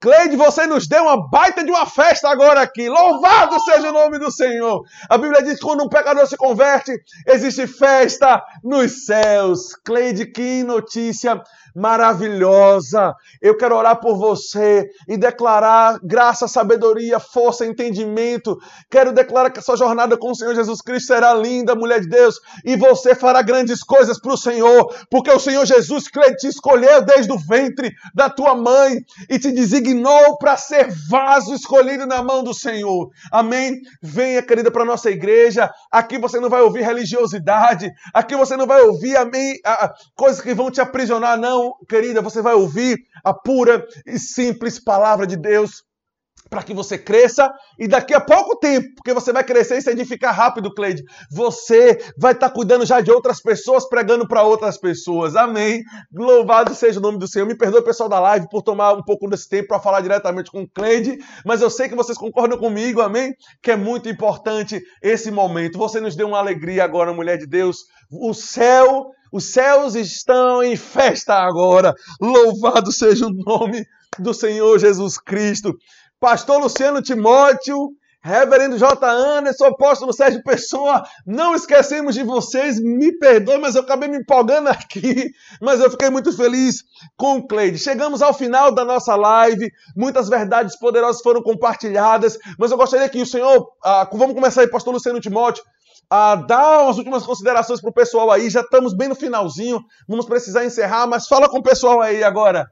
Cleide, você nos deu uma baita de uma festa agora aqui. Louvado seja o nome do Senhor. A Bíblia diz que quando um pecador se converte, existe festa nos céus. Cleide, que notícia maravilhosa. Eu quero orar por você e declarar graça, sabedoria, força, entendimento. Quero declarar que a sua jornada com o Senhor Jesus Cristo será linda, mulher de Deus, e você fará grandes coisas para o Senhor, porque o Senhor Jesus te escolheu desde o ventre da tua mãe e te designou para ser vaso escolhido na mão do Senhor. Amém? Venha, querida, para nossa igreja. Aqui você não vai ouvir religiosidade, aqui você não vai ouvir, amém, coisas que vão te aprisionar, não então, querida, você vai ouvir a pura e simples palavra de Deus para que você cresça e daqui a pouco tempo, porque você vai crescer e se edificar rápido, Cleide, você vai estar tá cuidando já de outras pessoas, pregando para outras pessoas. Amém. Louvado seja o nome do Senhor. Me perdoe, pessoal da live, por tomar um pouco desse tempo para falar diretamente com Cleide, mas eu sei que vocês concordam comigo, amém? Que é muito importante esse momento. Você nos deu uma alegria agora, mulher de Deus. O céu os céus estão em festa agora. Louvado seja o nome do Senhor Jesus Cristo. Pastor Luciano Timóteo, Reverendo J. Anderson, apóstolo Sérgio Pessoa, não esquecemos de vocês, me perdoe, mas eu acabei me empolgando aqui, mas eu fiquei muito feliz com o Cleide. Chegamos ao final da nossa live, muitas verdades poderosas foram compartilhadas, mas eu gostaria que o Senhor, ah, vamos começar aí, pastor Luciano Timóteo, a dar umas últimas considerações para o pessoal aí. Já estamos bem no finalzinho, vamos precisar encerrar, mas fala com o pessoal aí agora.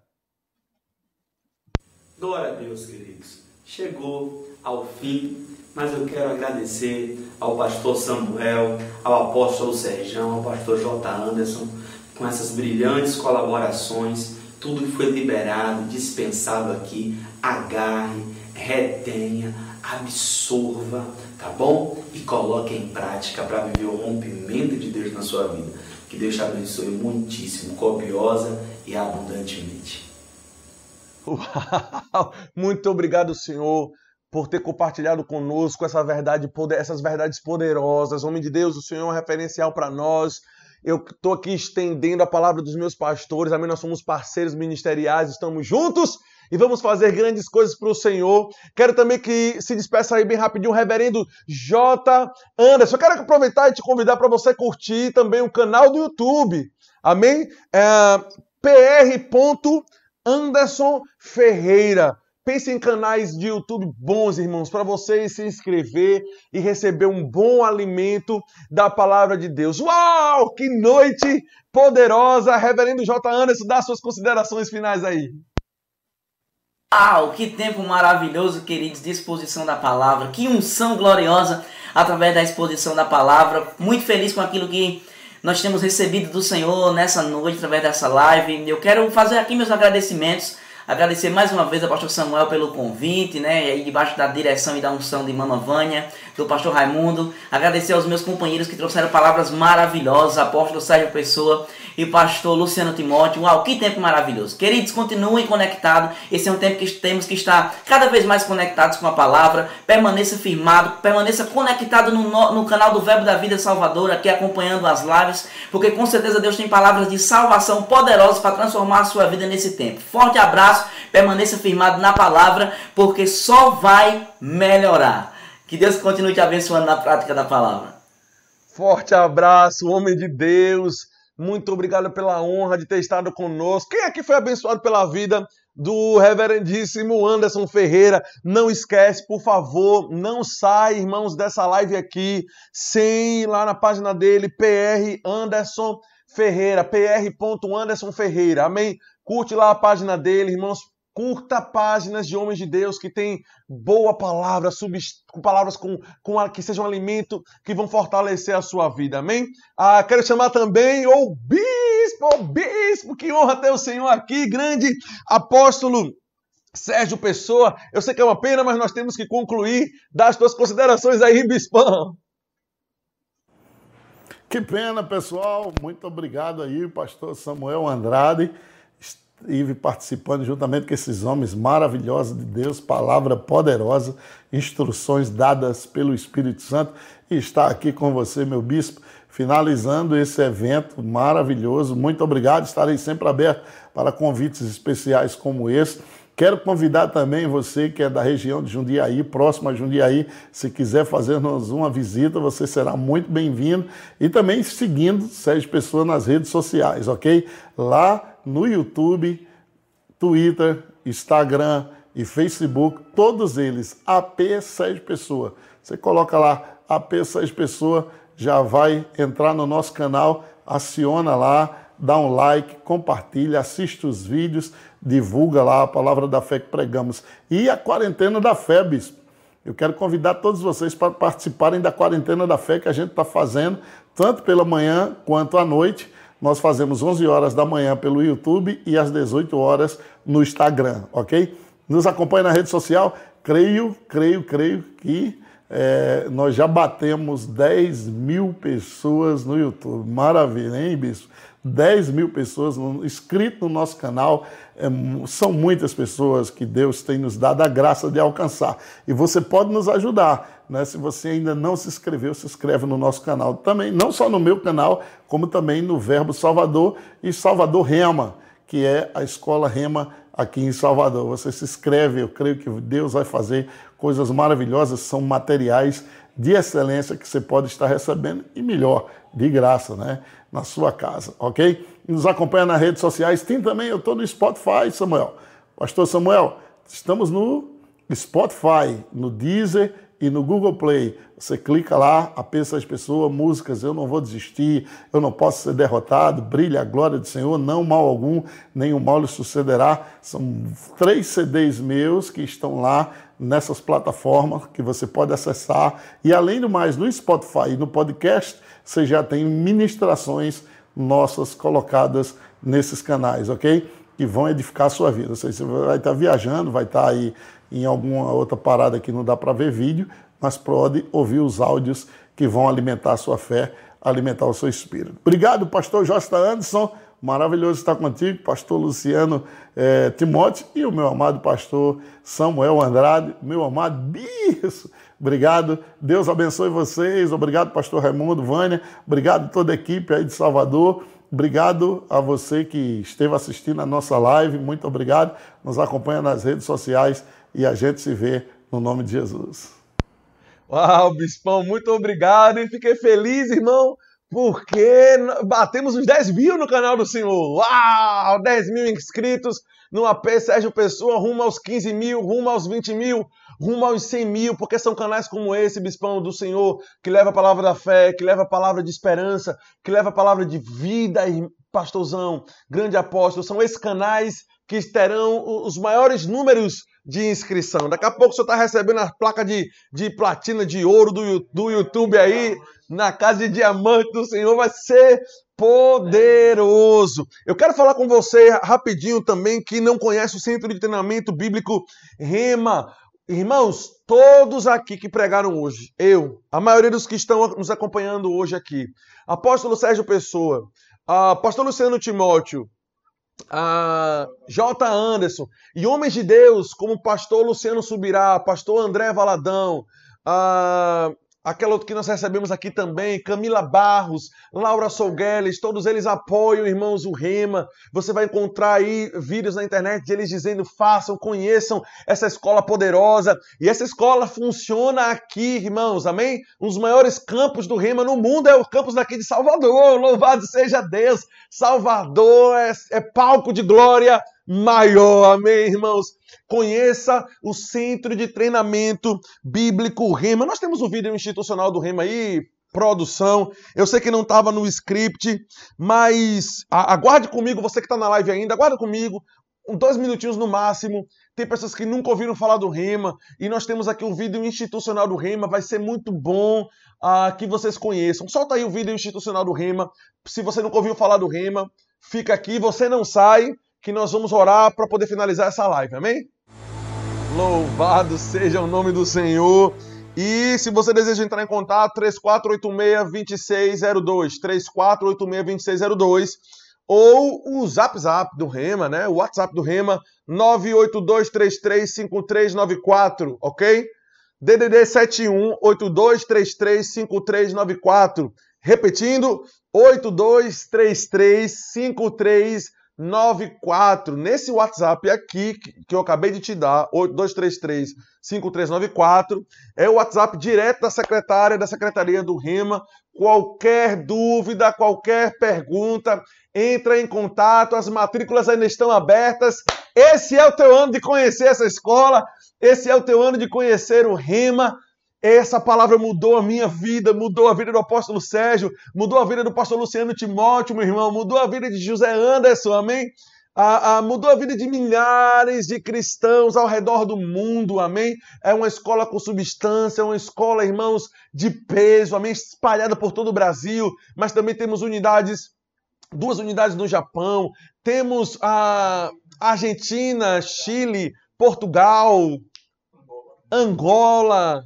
Glória a Deus, queridos. Chegou ao fim, mas eu quero agradecer ao pastor Samuel, ao apóstolo Serjão, ao pastor J. Anderson, com essas brilhantes colaborações, tudo que foi liberado, dispensado aqui, agarre, retenha, absorva, tá bom? E coloque em prática para viver o rompimento de Deus na sua vida. Que Deus te abençoe muitíssimo, copiosa e abundantemente. Uau! Muito obrigado, Senhor, por ter compartilhado conosco essa verdade, essas verdades poderosas. Homem de Deus, o Senhor é um referencial para nós. Eu estou aqui estendendo a palavra dos meus pastores. Amém. Nós somos parceiros ministeriais, estamos juntos e vamos fazer grandes coisas para o Senhor. Quero também que se despeça aí bem rapidinho o reverendo J. Anderson. Eu quero aproveitar e te convidar para você curtir também o canal do YouTube. Amém? É, pr. Anderson Ferreira. Pense em canais de YouTube bons, irmãos, para você se inscrever e receber um bom alimento da palavra de Deus. Uau! Que noite poderosa! Reverendo J. Anderson, dá suas considerações finais aí. Uau, que tempo maravilhoso, queridos, de exposição da palavra. Que unção gloriosa através da exposição da palavra. Muito feliz com aquilo que nós temos recebido do Senhor nessa noite, através dessa live. Eu quero fazer aqui meus agradecimentos Agradecer mais uma vez ao pastor Samuel pelo convite, né? E aí debaixo da direção e da unção de Mama Vânia, do pastor Raimundo. Agradecer aos meus companheiros que trouxeram palavras maravilhosas, apóstolo Sérgio Pessoa e pastor Luciano Timóteo. Uau, que tempo maravilhoso. Queridos, continuem conectados. Esse é um tempo que temos que estar cada vez mais conectados com a palavra. Permaneça firmado, permaneça conectado no, no canal do Verbo da Vida Salvador, aqui acompanhando as lives, porque com certeza Deus tem palavras de salvação poderosas para transformar a sua vida nesse tempo. Forte abraço permaneça firmado na palavra, porque só vai melhorar. Que Deus continue te abençoando na prática da palavra. Forte abraço, homem de Deus. Muito obrigado pela honra de ter estado conosco. Quem aqui foi abençoado pela vida do reverendíssimo Anderson Ferreira? Não esquece, por favor, não sai, irmãos, dessa live aqui sem ir lá na página dele, PR Anderson Ferreira, pr.anderson Ferreira. Amém? Curte lá a página dele, irmãos. Curta páginas de homens de Deus que têm boa palavra, com palavras com, com que sejam alimento, que vão fortalecer a sua vida. Amém? Ah, quero chamar também o bispo, o bispo, que honra ter o Senhor aqui, grande apóstolo Sérgio Pessoa. Eu sei que é uma pena, mas nós temos que concluir. Dá as suas considerações aí, bispão. Que pena, pessoal. Muito obrigado aí, pastor Samuel Andrade estive participando juntamente com esses homens maravilhosos de Deus, palavra poderosa, instruções dadas pelo Espírito Santo, e estar aqui com você, meu bispo, finalizando esse evento maravilhoso. Muito obrigado, estarei sempre aberto para convites especiais como esse. Quero convidar também você que é da região de Jundiaí, próximo a Jundiaí, se quiser fazer-nos uma visita, você será muito bem-vindo. E também seguindo Sérgio Pessoa nas redes sociais, ok? Lá no YouTube, Twitter, Instagram e Facebook, todos eles, AP Sérgio Pessoa. Você coloca lá AP Sérgio Pessoa, já vai entrar no nosso canal, aciona lá, dá um like, compartilha, assiste os vídeos, divulga lá a palavra da fé que pregamos. E a quarentena da fé, bispo. Eu quero convidar todos vocês para participarem da quarentena da fé que a gente está fazendo, tanto pela manhã quanto à noite nós fazemos 11 horas da manhã pelo YouTube e às 18 horas no Instagram, ok? Nos acompanhe na rede social. Creio, creio, creio que é, nós já batemos 10 mil pessoas no YouTube. Maravilha, hein, bispo? 10 mil pessoas inscritas no nosso canal. É, são muitas pessoas que Deus tem nos dado a graça de alcançar. E você pode nos ajudar. Né? Se você ainda não se inscreveu, se inscreve no nosso canal também, não só no meu canal, como também no Verbo Salvador e Salvador Rema, que é a escola Rema aqui em Salvador. Você se inscreve, eu creio que Deus vai fazer coisas maravilhosas, são materiais de excelência que você pode estar recebendo e melhor, de graça, né? Na sua casa, ok? Nos acompanha nas redes sociais. Tem também, eu estou no Spotify, Samuel. Pastor Samuel, estamos no Spotify, no Deezer e no Google Play, você clica lá, as pessoas, músicas, eu não vou desistir, eu não posso ser derrotado, brilha a glória do Senhor, não mal algum, nenhum mal lhe sucederá. São três CDs meus que estão lá nessas plataformas que você pode acessar. E além do mais, no Spotify e no podcast, você já tem ministrações nossas colocadas nesses canais, ok? Que vão edificar a sua vida. Você vai estar viajando, vai estar aí em alguma outra parada que não dá para ver vídeo, mas pode ouvir os áudios que vão alimentar a sua fé, alimentar o seu espírito. Obrigado, pastor Josta Anderson. Maravilhoso estar contigo, pastor Luciano eh, Timóteo e o meu amado pastor Samuel Andrade, meu amado bispo. Obrigado. Deus abençoe vocês. Obrigado, pastor Raimundo, Vânia. Obrigado toda a equipe aí de Salvador. Obrigado a você que esteve assistindo a nossa live. Muito obrigado. Nos acompanha nas redes sociais e a gente se vê no nome de Jesus. Uau, Bispão, muito obrigado. E fiquei feliz, irmão, porque batemos os 10 mil no canal do Senhor. Uau, 10 mil inscritos no AP Sérgio Pessoa, rumo aos 15 mil, rumo aos 20 mil, rumo aos 100 mil, porque são canais como esse, Bispão do Senhor, que leva a palavra da fé, que leva a palavra de esperança, que leva a palavra de vida, pastorzão, grande apóstolo. São esses canais que terão os maiores números de inscrição. Daqui a pouco você está recebendo a placa de, de platina, de ouro do, do YouTube aí, na casa de diamante do Senhor. Vai ser poderoso. Eu quero falar com você rapidinho também que não conhece o Centro de Treinamento Bíblico Rema. Irmãos, todos aqui que pregaram hoje, eu, a maioria dos que estão nos acompanhando hoje aqui, apóstolo Sérgio Pessoa, apóstolo Luciano Timóteo, a J. Anderson e homens de Deus como pastor Luciano Subirá, pastor André Valadão, a aquela que nós recebemos aqui também, Camila Barros, Laura Solgueles, todos eles apoiam, irmãos, o Rema. Você vai encontrar aí vídeos na internet de eles dizendo: façam, conheçam essa escola poderosa. E essa escola funciona aqui, irmãos, amém? Um dos maiores campos do Rema no mundo é o campus daqui de Salvador. Louvado seja Deus! Salvador é, é palco de glória maior. Amém, irmãos? Conheça o Centro de Treinamento Bíblico Rema. Nós temos um vídeo institucional do Rema aí, produção. Eu sei que não estava no script, mas aguarde comigo, você que está na live ainda, aguarde comigo. Dois minutinhos no máximo. Tem pessoas que nunca ouviram falar do Rema e nós temos aqui um vídeo institucional do Rema. Vai ser muito bom uh, que vocês conheçam. Solta aí o vídeo institucional do Rema. Se você nunca ouviu falar do Rema, fica aqui. Você não sai que nós vamos orar para poder finalizar essa live, amém? Louvado seja o nome do Senhor. E se você deseja entrar em contato, 3486-2602, 3486-2602, ou o Zap Zap do Rema, né? O WhatsApp do Rema, 982335394, ok? DDD 7182335394. Repetindo, 82335394. 94. Nesse WhatsApp aqui, que eu acabei de te dar, 8233-5394, é o WhatsApp direto da secretária da Secretaria do REMA. Qualquer dúvida, qualquer pergunta, entra em contato, as matrículas ainda estão abertas. Esse é o teu ano de conhecer essa escola, esse é o teu ano de conhecer o REMA. Essa palavra mudou a minha vida, mudou a vida do apóstolo Sérgio, mudou a vida do pastor Luciano Timóteo, meu irmão, mudou a vida de José Anderson, amém? Ah, ah, mudou a vida de milhares de cristãos ao redor do mundo, amém? É uma escola com substância, é uma escola, irmãos, de peso, amém? Espalhada por todo o Brasil, mas também temos unidades, duas unidades no Japão, temos a Argentina, Chile, Portugal, Angola,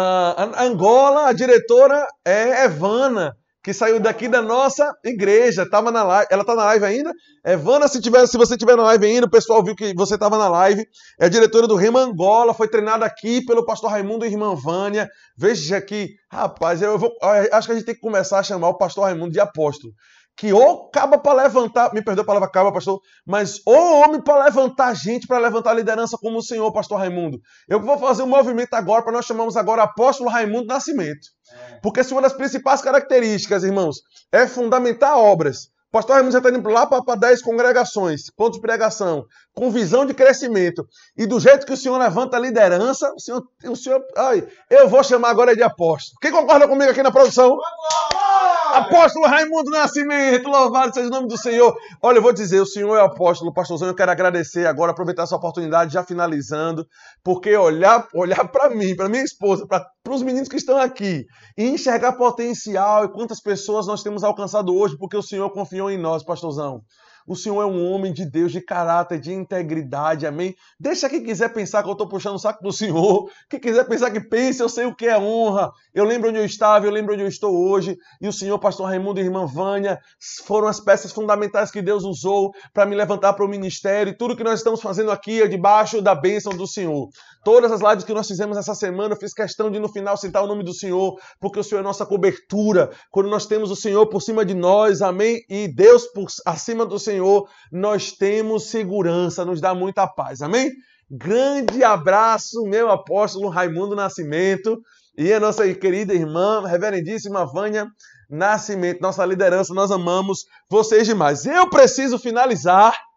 a Angola, a diretora é Evana, que saiu daqui da nossa igreja. Tava na live, ela está na live ainda? Evana, se, tiver, se você estiver na live ainda, o pessoal viu que você estava na live. É diretora do Rema Angola, foi treinada aqui pelo pastor Raimundo e irmã Vânia. Veja aqui, rapaz, eu vou, acho que a gente tem que começar a chamar o pastor Raimundo de apóstolo que ou acaba para levantar, me perdoe a palavra acaba, pastor, mas ou homem para levantar gente, para levantar a liderança como o senhor, pastor Raimundo. Eu vou fazer um movimento agora para nós chamamos agora apóstolo Raimundo Nascimento. É. Porque se uma das principais características, irmãos, é fundamentar obras. Pastor Raimundo já está indo lá para 10 congregações, pontos de pregação, com visão de crescimento. E do jeito que o senhor levanta a liderança, o senhor. O senhor ai, eu vou chamar agora de apóstolo. Quem concorda comigo aqui na produção? Apóstolo Raimundo Nascimento, louvado seja o nome do Senhor. Olha, eu vou dizer, o Senhor é apóstolo, pastorzão, eu quero agradecer agora, aproveitar essa oportunidade, já finalizando, porque olhar, olhar para mim, para minha esposa, para os meninos que estão aqui, e enxergar potencial e quantas pessoas nós temos alcançado hoje, porque o Senhor confiou em nós, pastorzão. O Senhor é um homem de Deus, de caráter, de integridade, amém? Deixa quem quiser pensar que eu estou puxando o saco do Senhor, quem quiser pensar que pense, eu sei o que é honra. Eu lembro onde eu estava, eu lembro onde eu estou hoje. E o Senhor, pastor Raimundo e irmã Vânia, foram as peças fundamentais que Deus usou para me levantar para o ministério. E tudo que nós estamos fazendo aqui é debaixo da bênção do Senhor. Todas as lives que nós fizemos essa semana, eu fiz questão de no final citar o nome do Senhor, porque o Senhor é nossa cobertura. Quando nós temos o Senhor por cima de nós, amém? E Deus por acima do Senhor, nós temos segurança, nos dá muita paz, amém? Grande abraço, meu apóstolo Raimundo Nascimento e a nossa querida irmã, reverendíssima Vânia Nascimento, nossa liderança, nós amamos vocês demais. Eu preciso finalizar.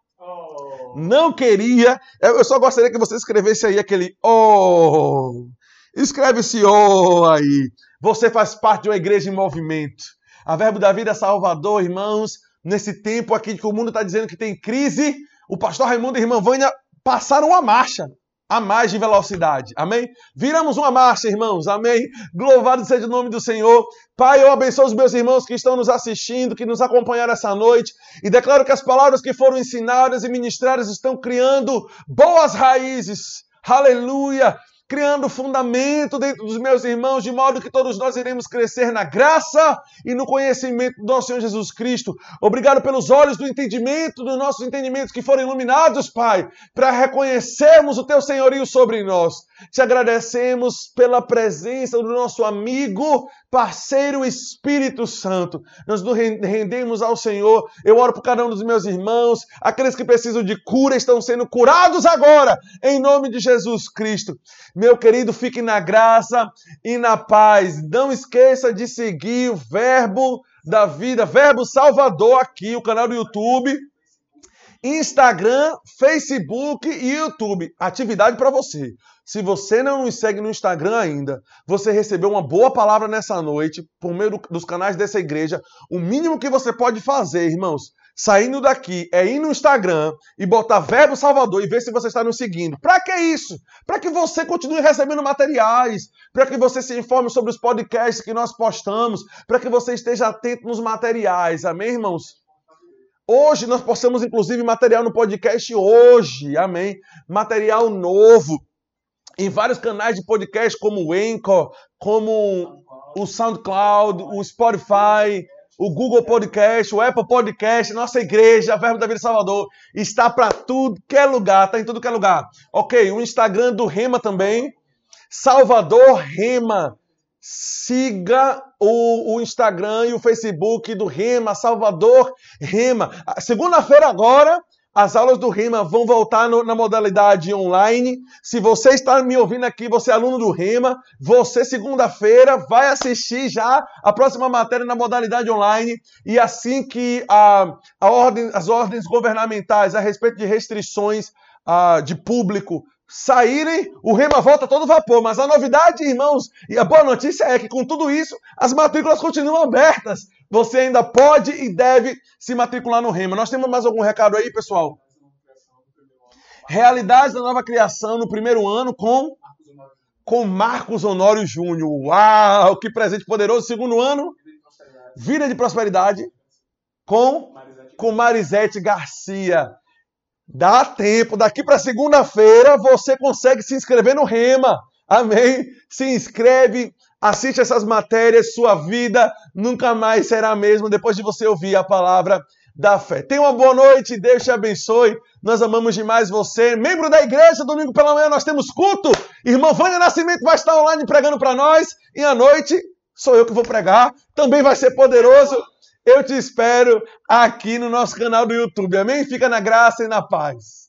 Não queria, eu só gostaria que você escrevesse aí aquele oh. Escreve esse oh aí. Você faz parte de uma igreja em movimento. A Verbo da Vida Salvador, irmãos, nesse tempo aqui que o mundo está dizendo que tem crise, o pastor Raimundo e a irmã Vânia passaram uma marcha a mais de velocidade. Amém? Viramos uma marcha, irmãos. Amém? Louvado seja o nome do Senhor. Pai, eu abençoo os meus irmãos que estão nos assistindo, que nos acompanharam essa noite e declaro que as palavras que foram ensinadas e ministradas estão criando boas raízes. Aleluia! Criando fundamento dentro dos meus irmãos, de modo que todos nós iremos crescer na graça e no conhecimento do nosso Senhor Jesus Cristo. Obrigado pelos olhos do entendimento, dos nossos entendimentos que foram iluminados, Pai, para reconhecermos o Teu senhorio sobre nós. Te agradecemos pela presença do nosso amigo, parceiro Espírito Santo. Nós nos rendemos ao Senhor. Eu oro por cada um dos meus irmãos, aqueles que precisam de cura estão sendo curados agora, em nome de Jesus Cristo. Meu querido, fique na graça e na paz. Não esqueça de seguir o Verbo da Vida, Verbo Salvador aqui, o canal do YouTube. Instagram, Facebook e YouTube. Atividade para você. Se você não nos segue no Instagram ainda, você recebeu uma boa palavra nessa noite por meio do, dos canais dessa igreja. O mínimo que você pode fazer, irmãos, saindo daqui, é ir no Instagram e botar Verbo Salvador e ver se você está nos seguindo. Para que isso? Para que você continue recebendo materiais, para que você se informe sobre os podcasts que nós postamos, para que você esteja atento nos materiais. Amém, irmãos? Hoje nós possamos, inclusive, material no podcast hoje, amém? Material novo em vários canais de podcast, como o Anchor, como o SoundCloud, o Spotify, o Google Podcast, o Apple Podcast, nossa igreja, a Verbo da Vida Salvador, está para tudo que é lugar, está em tudo que é lugar. Ok, o Instagram do Rema também, Salvador Rema. Siga o, o, Instagram e o Facebook do Rema, Salvador Rema. Segunda-feira agora, as aulas do Rema vão voltar no, na modalidade online. Se você está me ouvindo aqui, você é aluno do Rema, você segunda-feira vai assistir já a próxima matéria na modalidade online. E assim que a, a ordem, as ordens governamentais a respeito de restrições uh, de público saírem, o Rema volta todo vapor. Mas a novidade, irmãos, e a boa notícia é que com tudo isso, as matrículas continuam abertas. Você ainda pode e deve se matricular no Rema. Nós temos mais algum recado aí, pessoal? Realidades da nova criação no primeiro ano com com Marcos Honório Júnior. Uau, que presente poderoso. Segundo ano, Vida de Prosperidade com com Marisete Garcia. Dá tempo, daqui para segunda-feira você consegue se inscrever no Rema. Amém? Se inscreve, assiste essas matérias, sua vida nunca mais será a mesma depois de você ouvir a palavra da fé. Tenha uma boa noite, Deus te abençoe. Nós amamos demais você. Membro da igreja, domingo pela manhã nós temos culto. Irmã Vânia Nascimento vai estar online pregando para nós. E à noite sou eu que vou pregar. Também vai ser poderoso. Eu te espero aqui no nosso canal do YouTube. Amém? Fica na graça e na paz.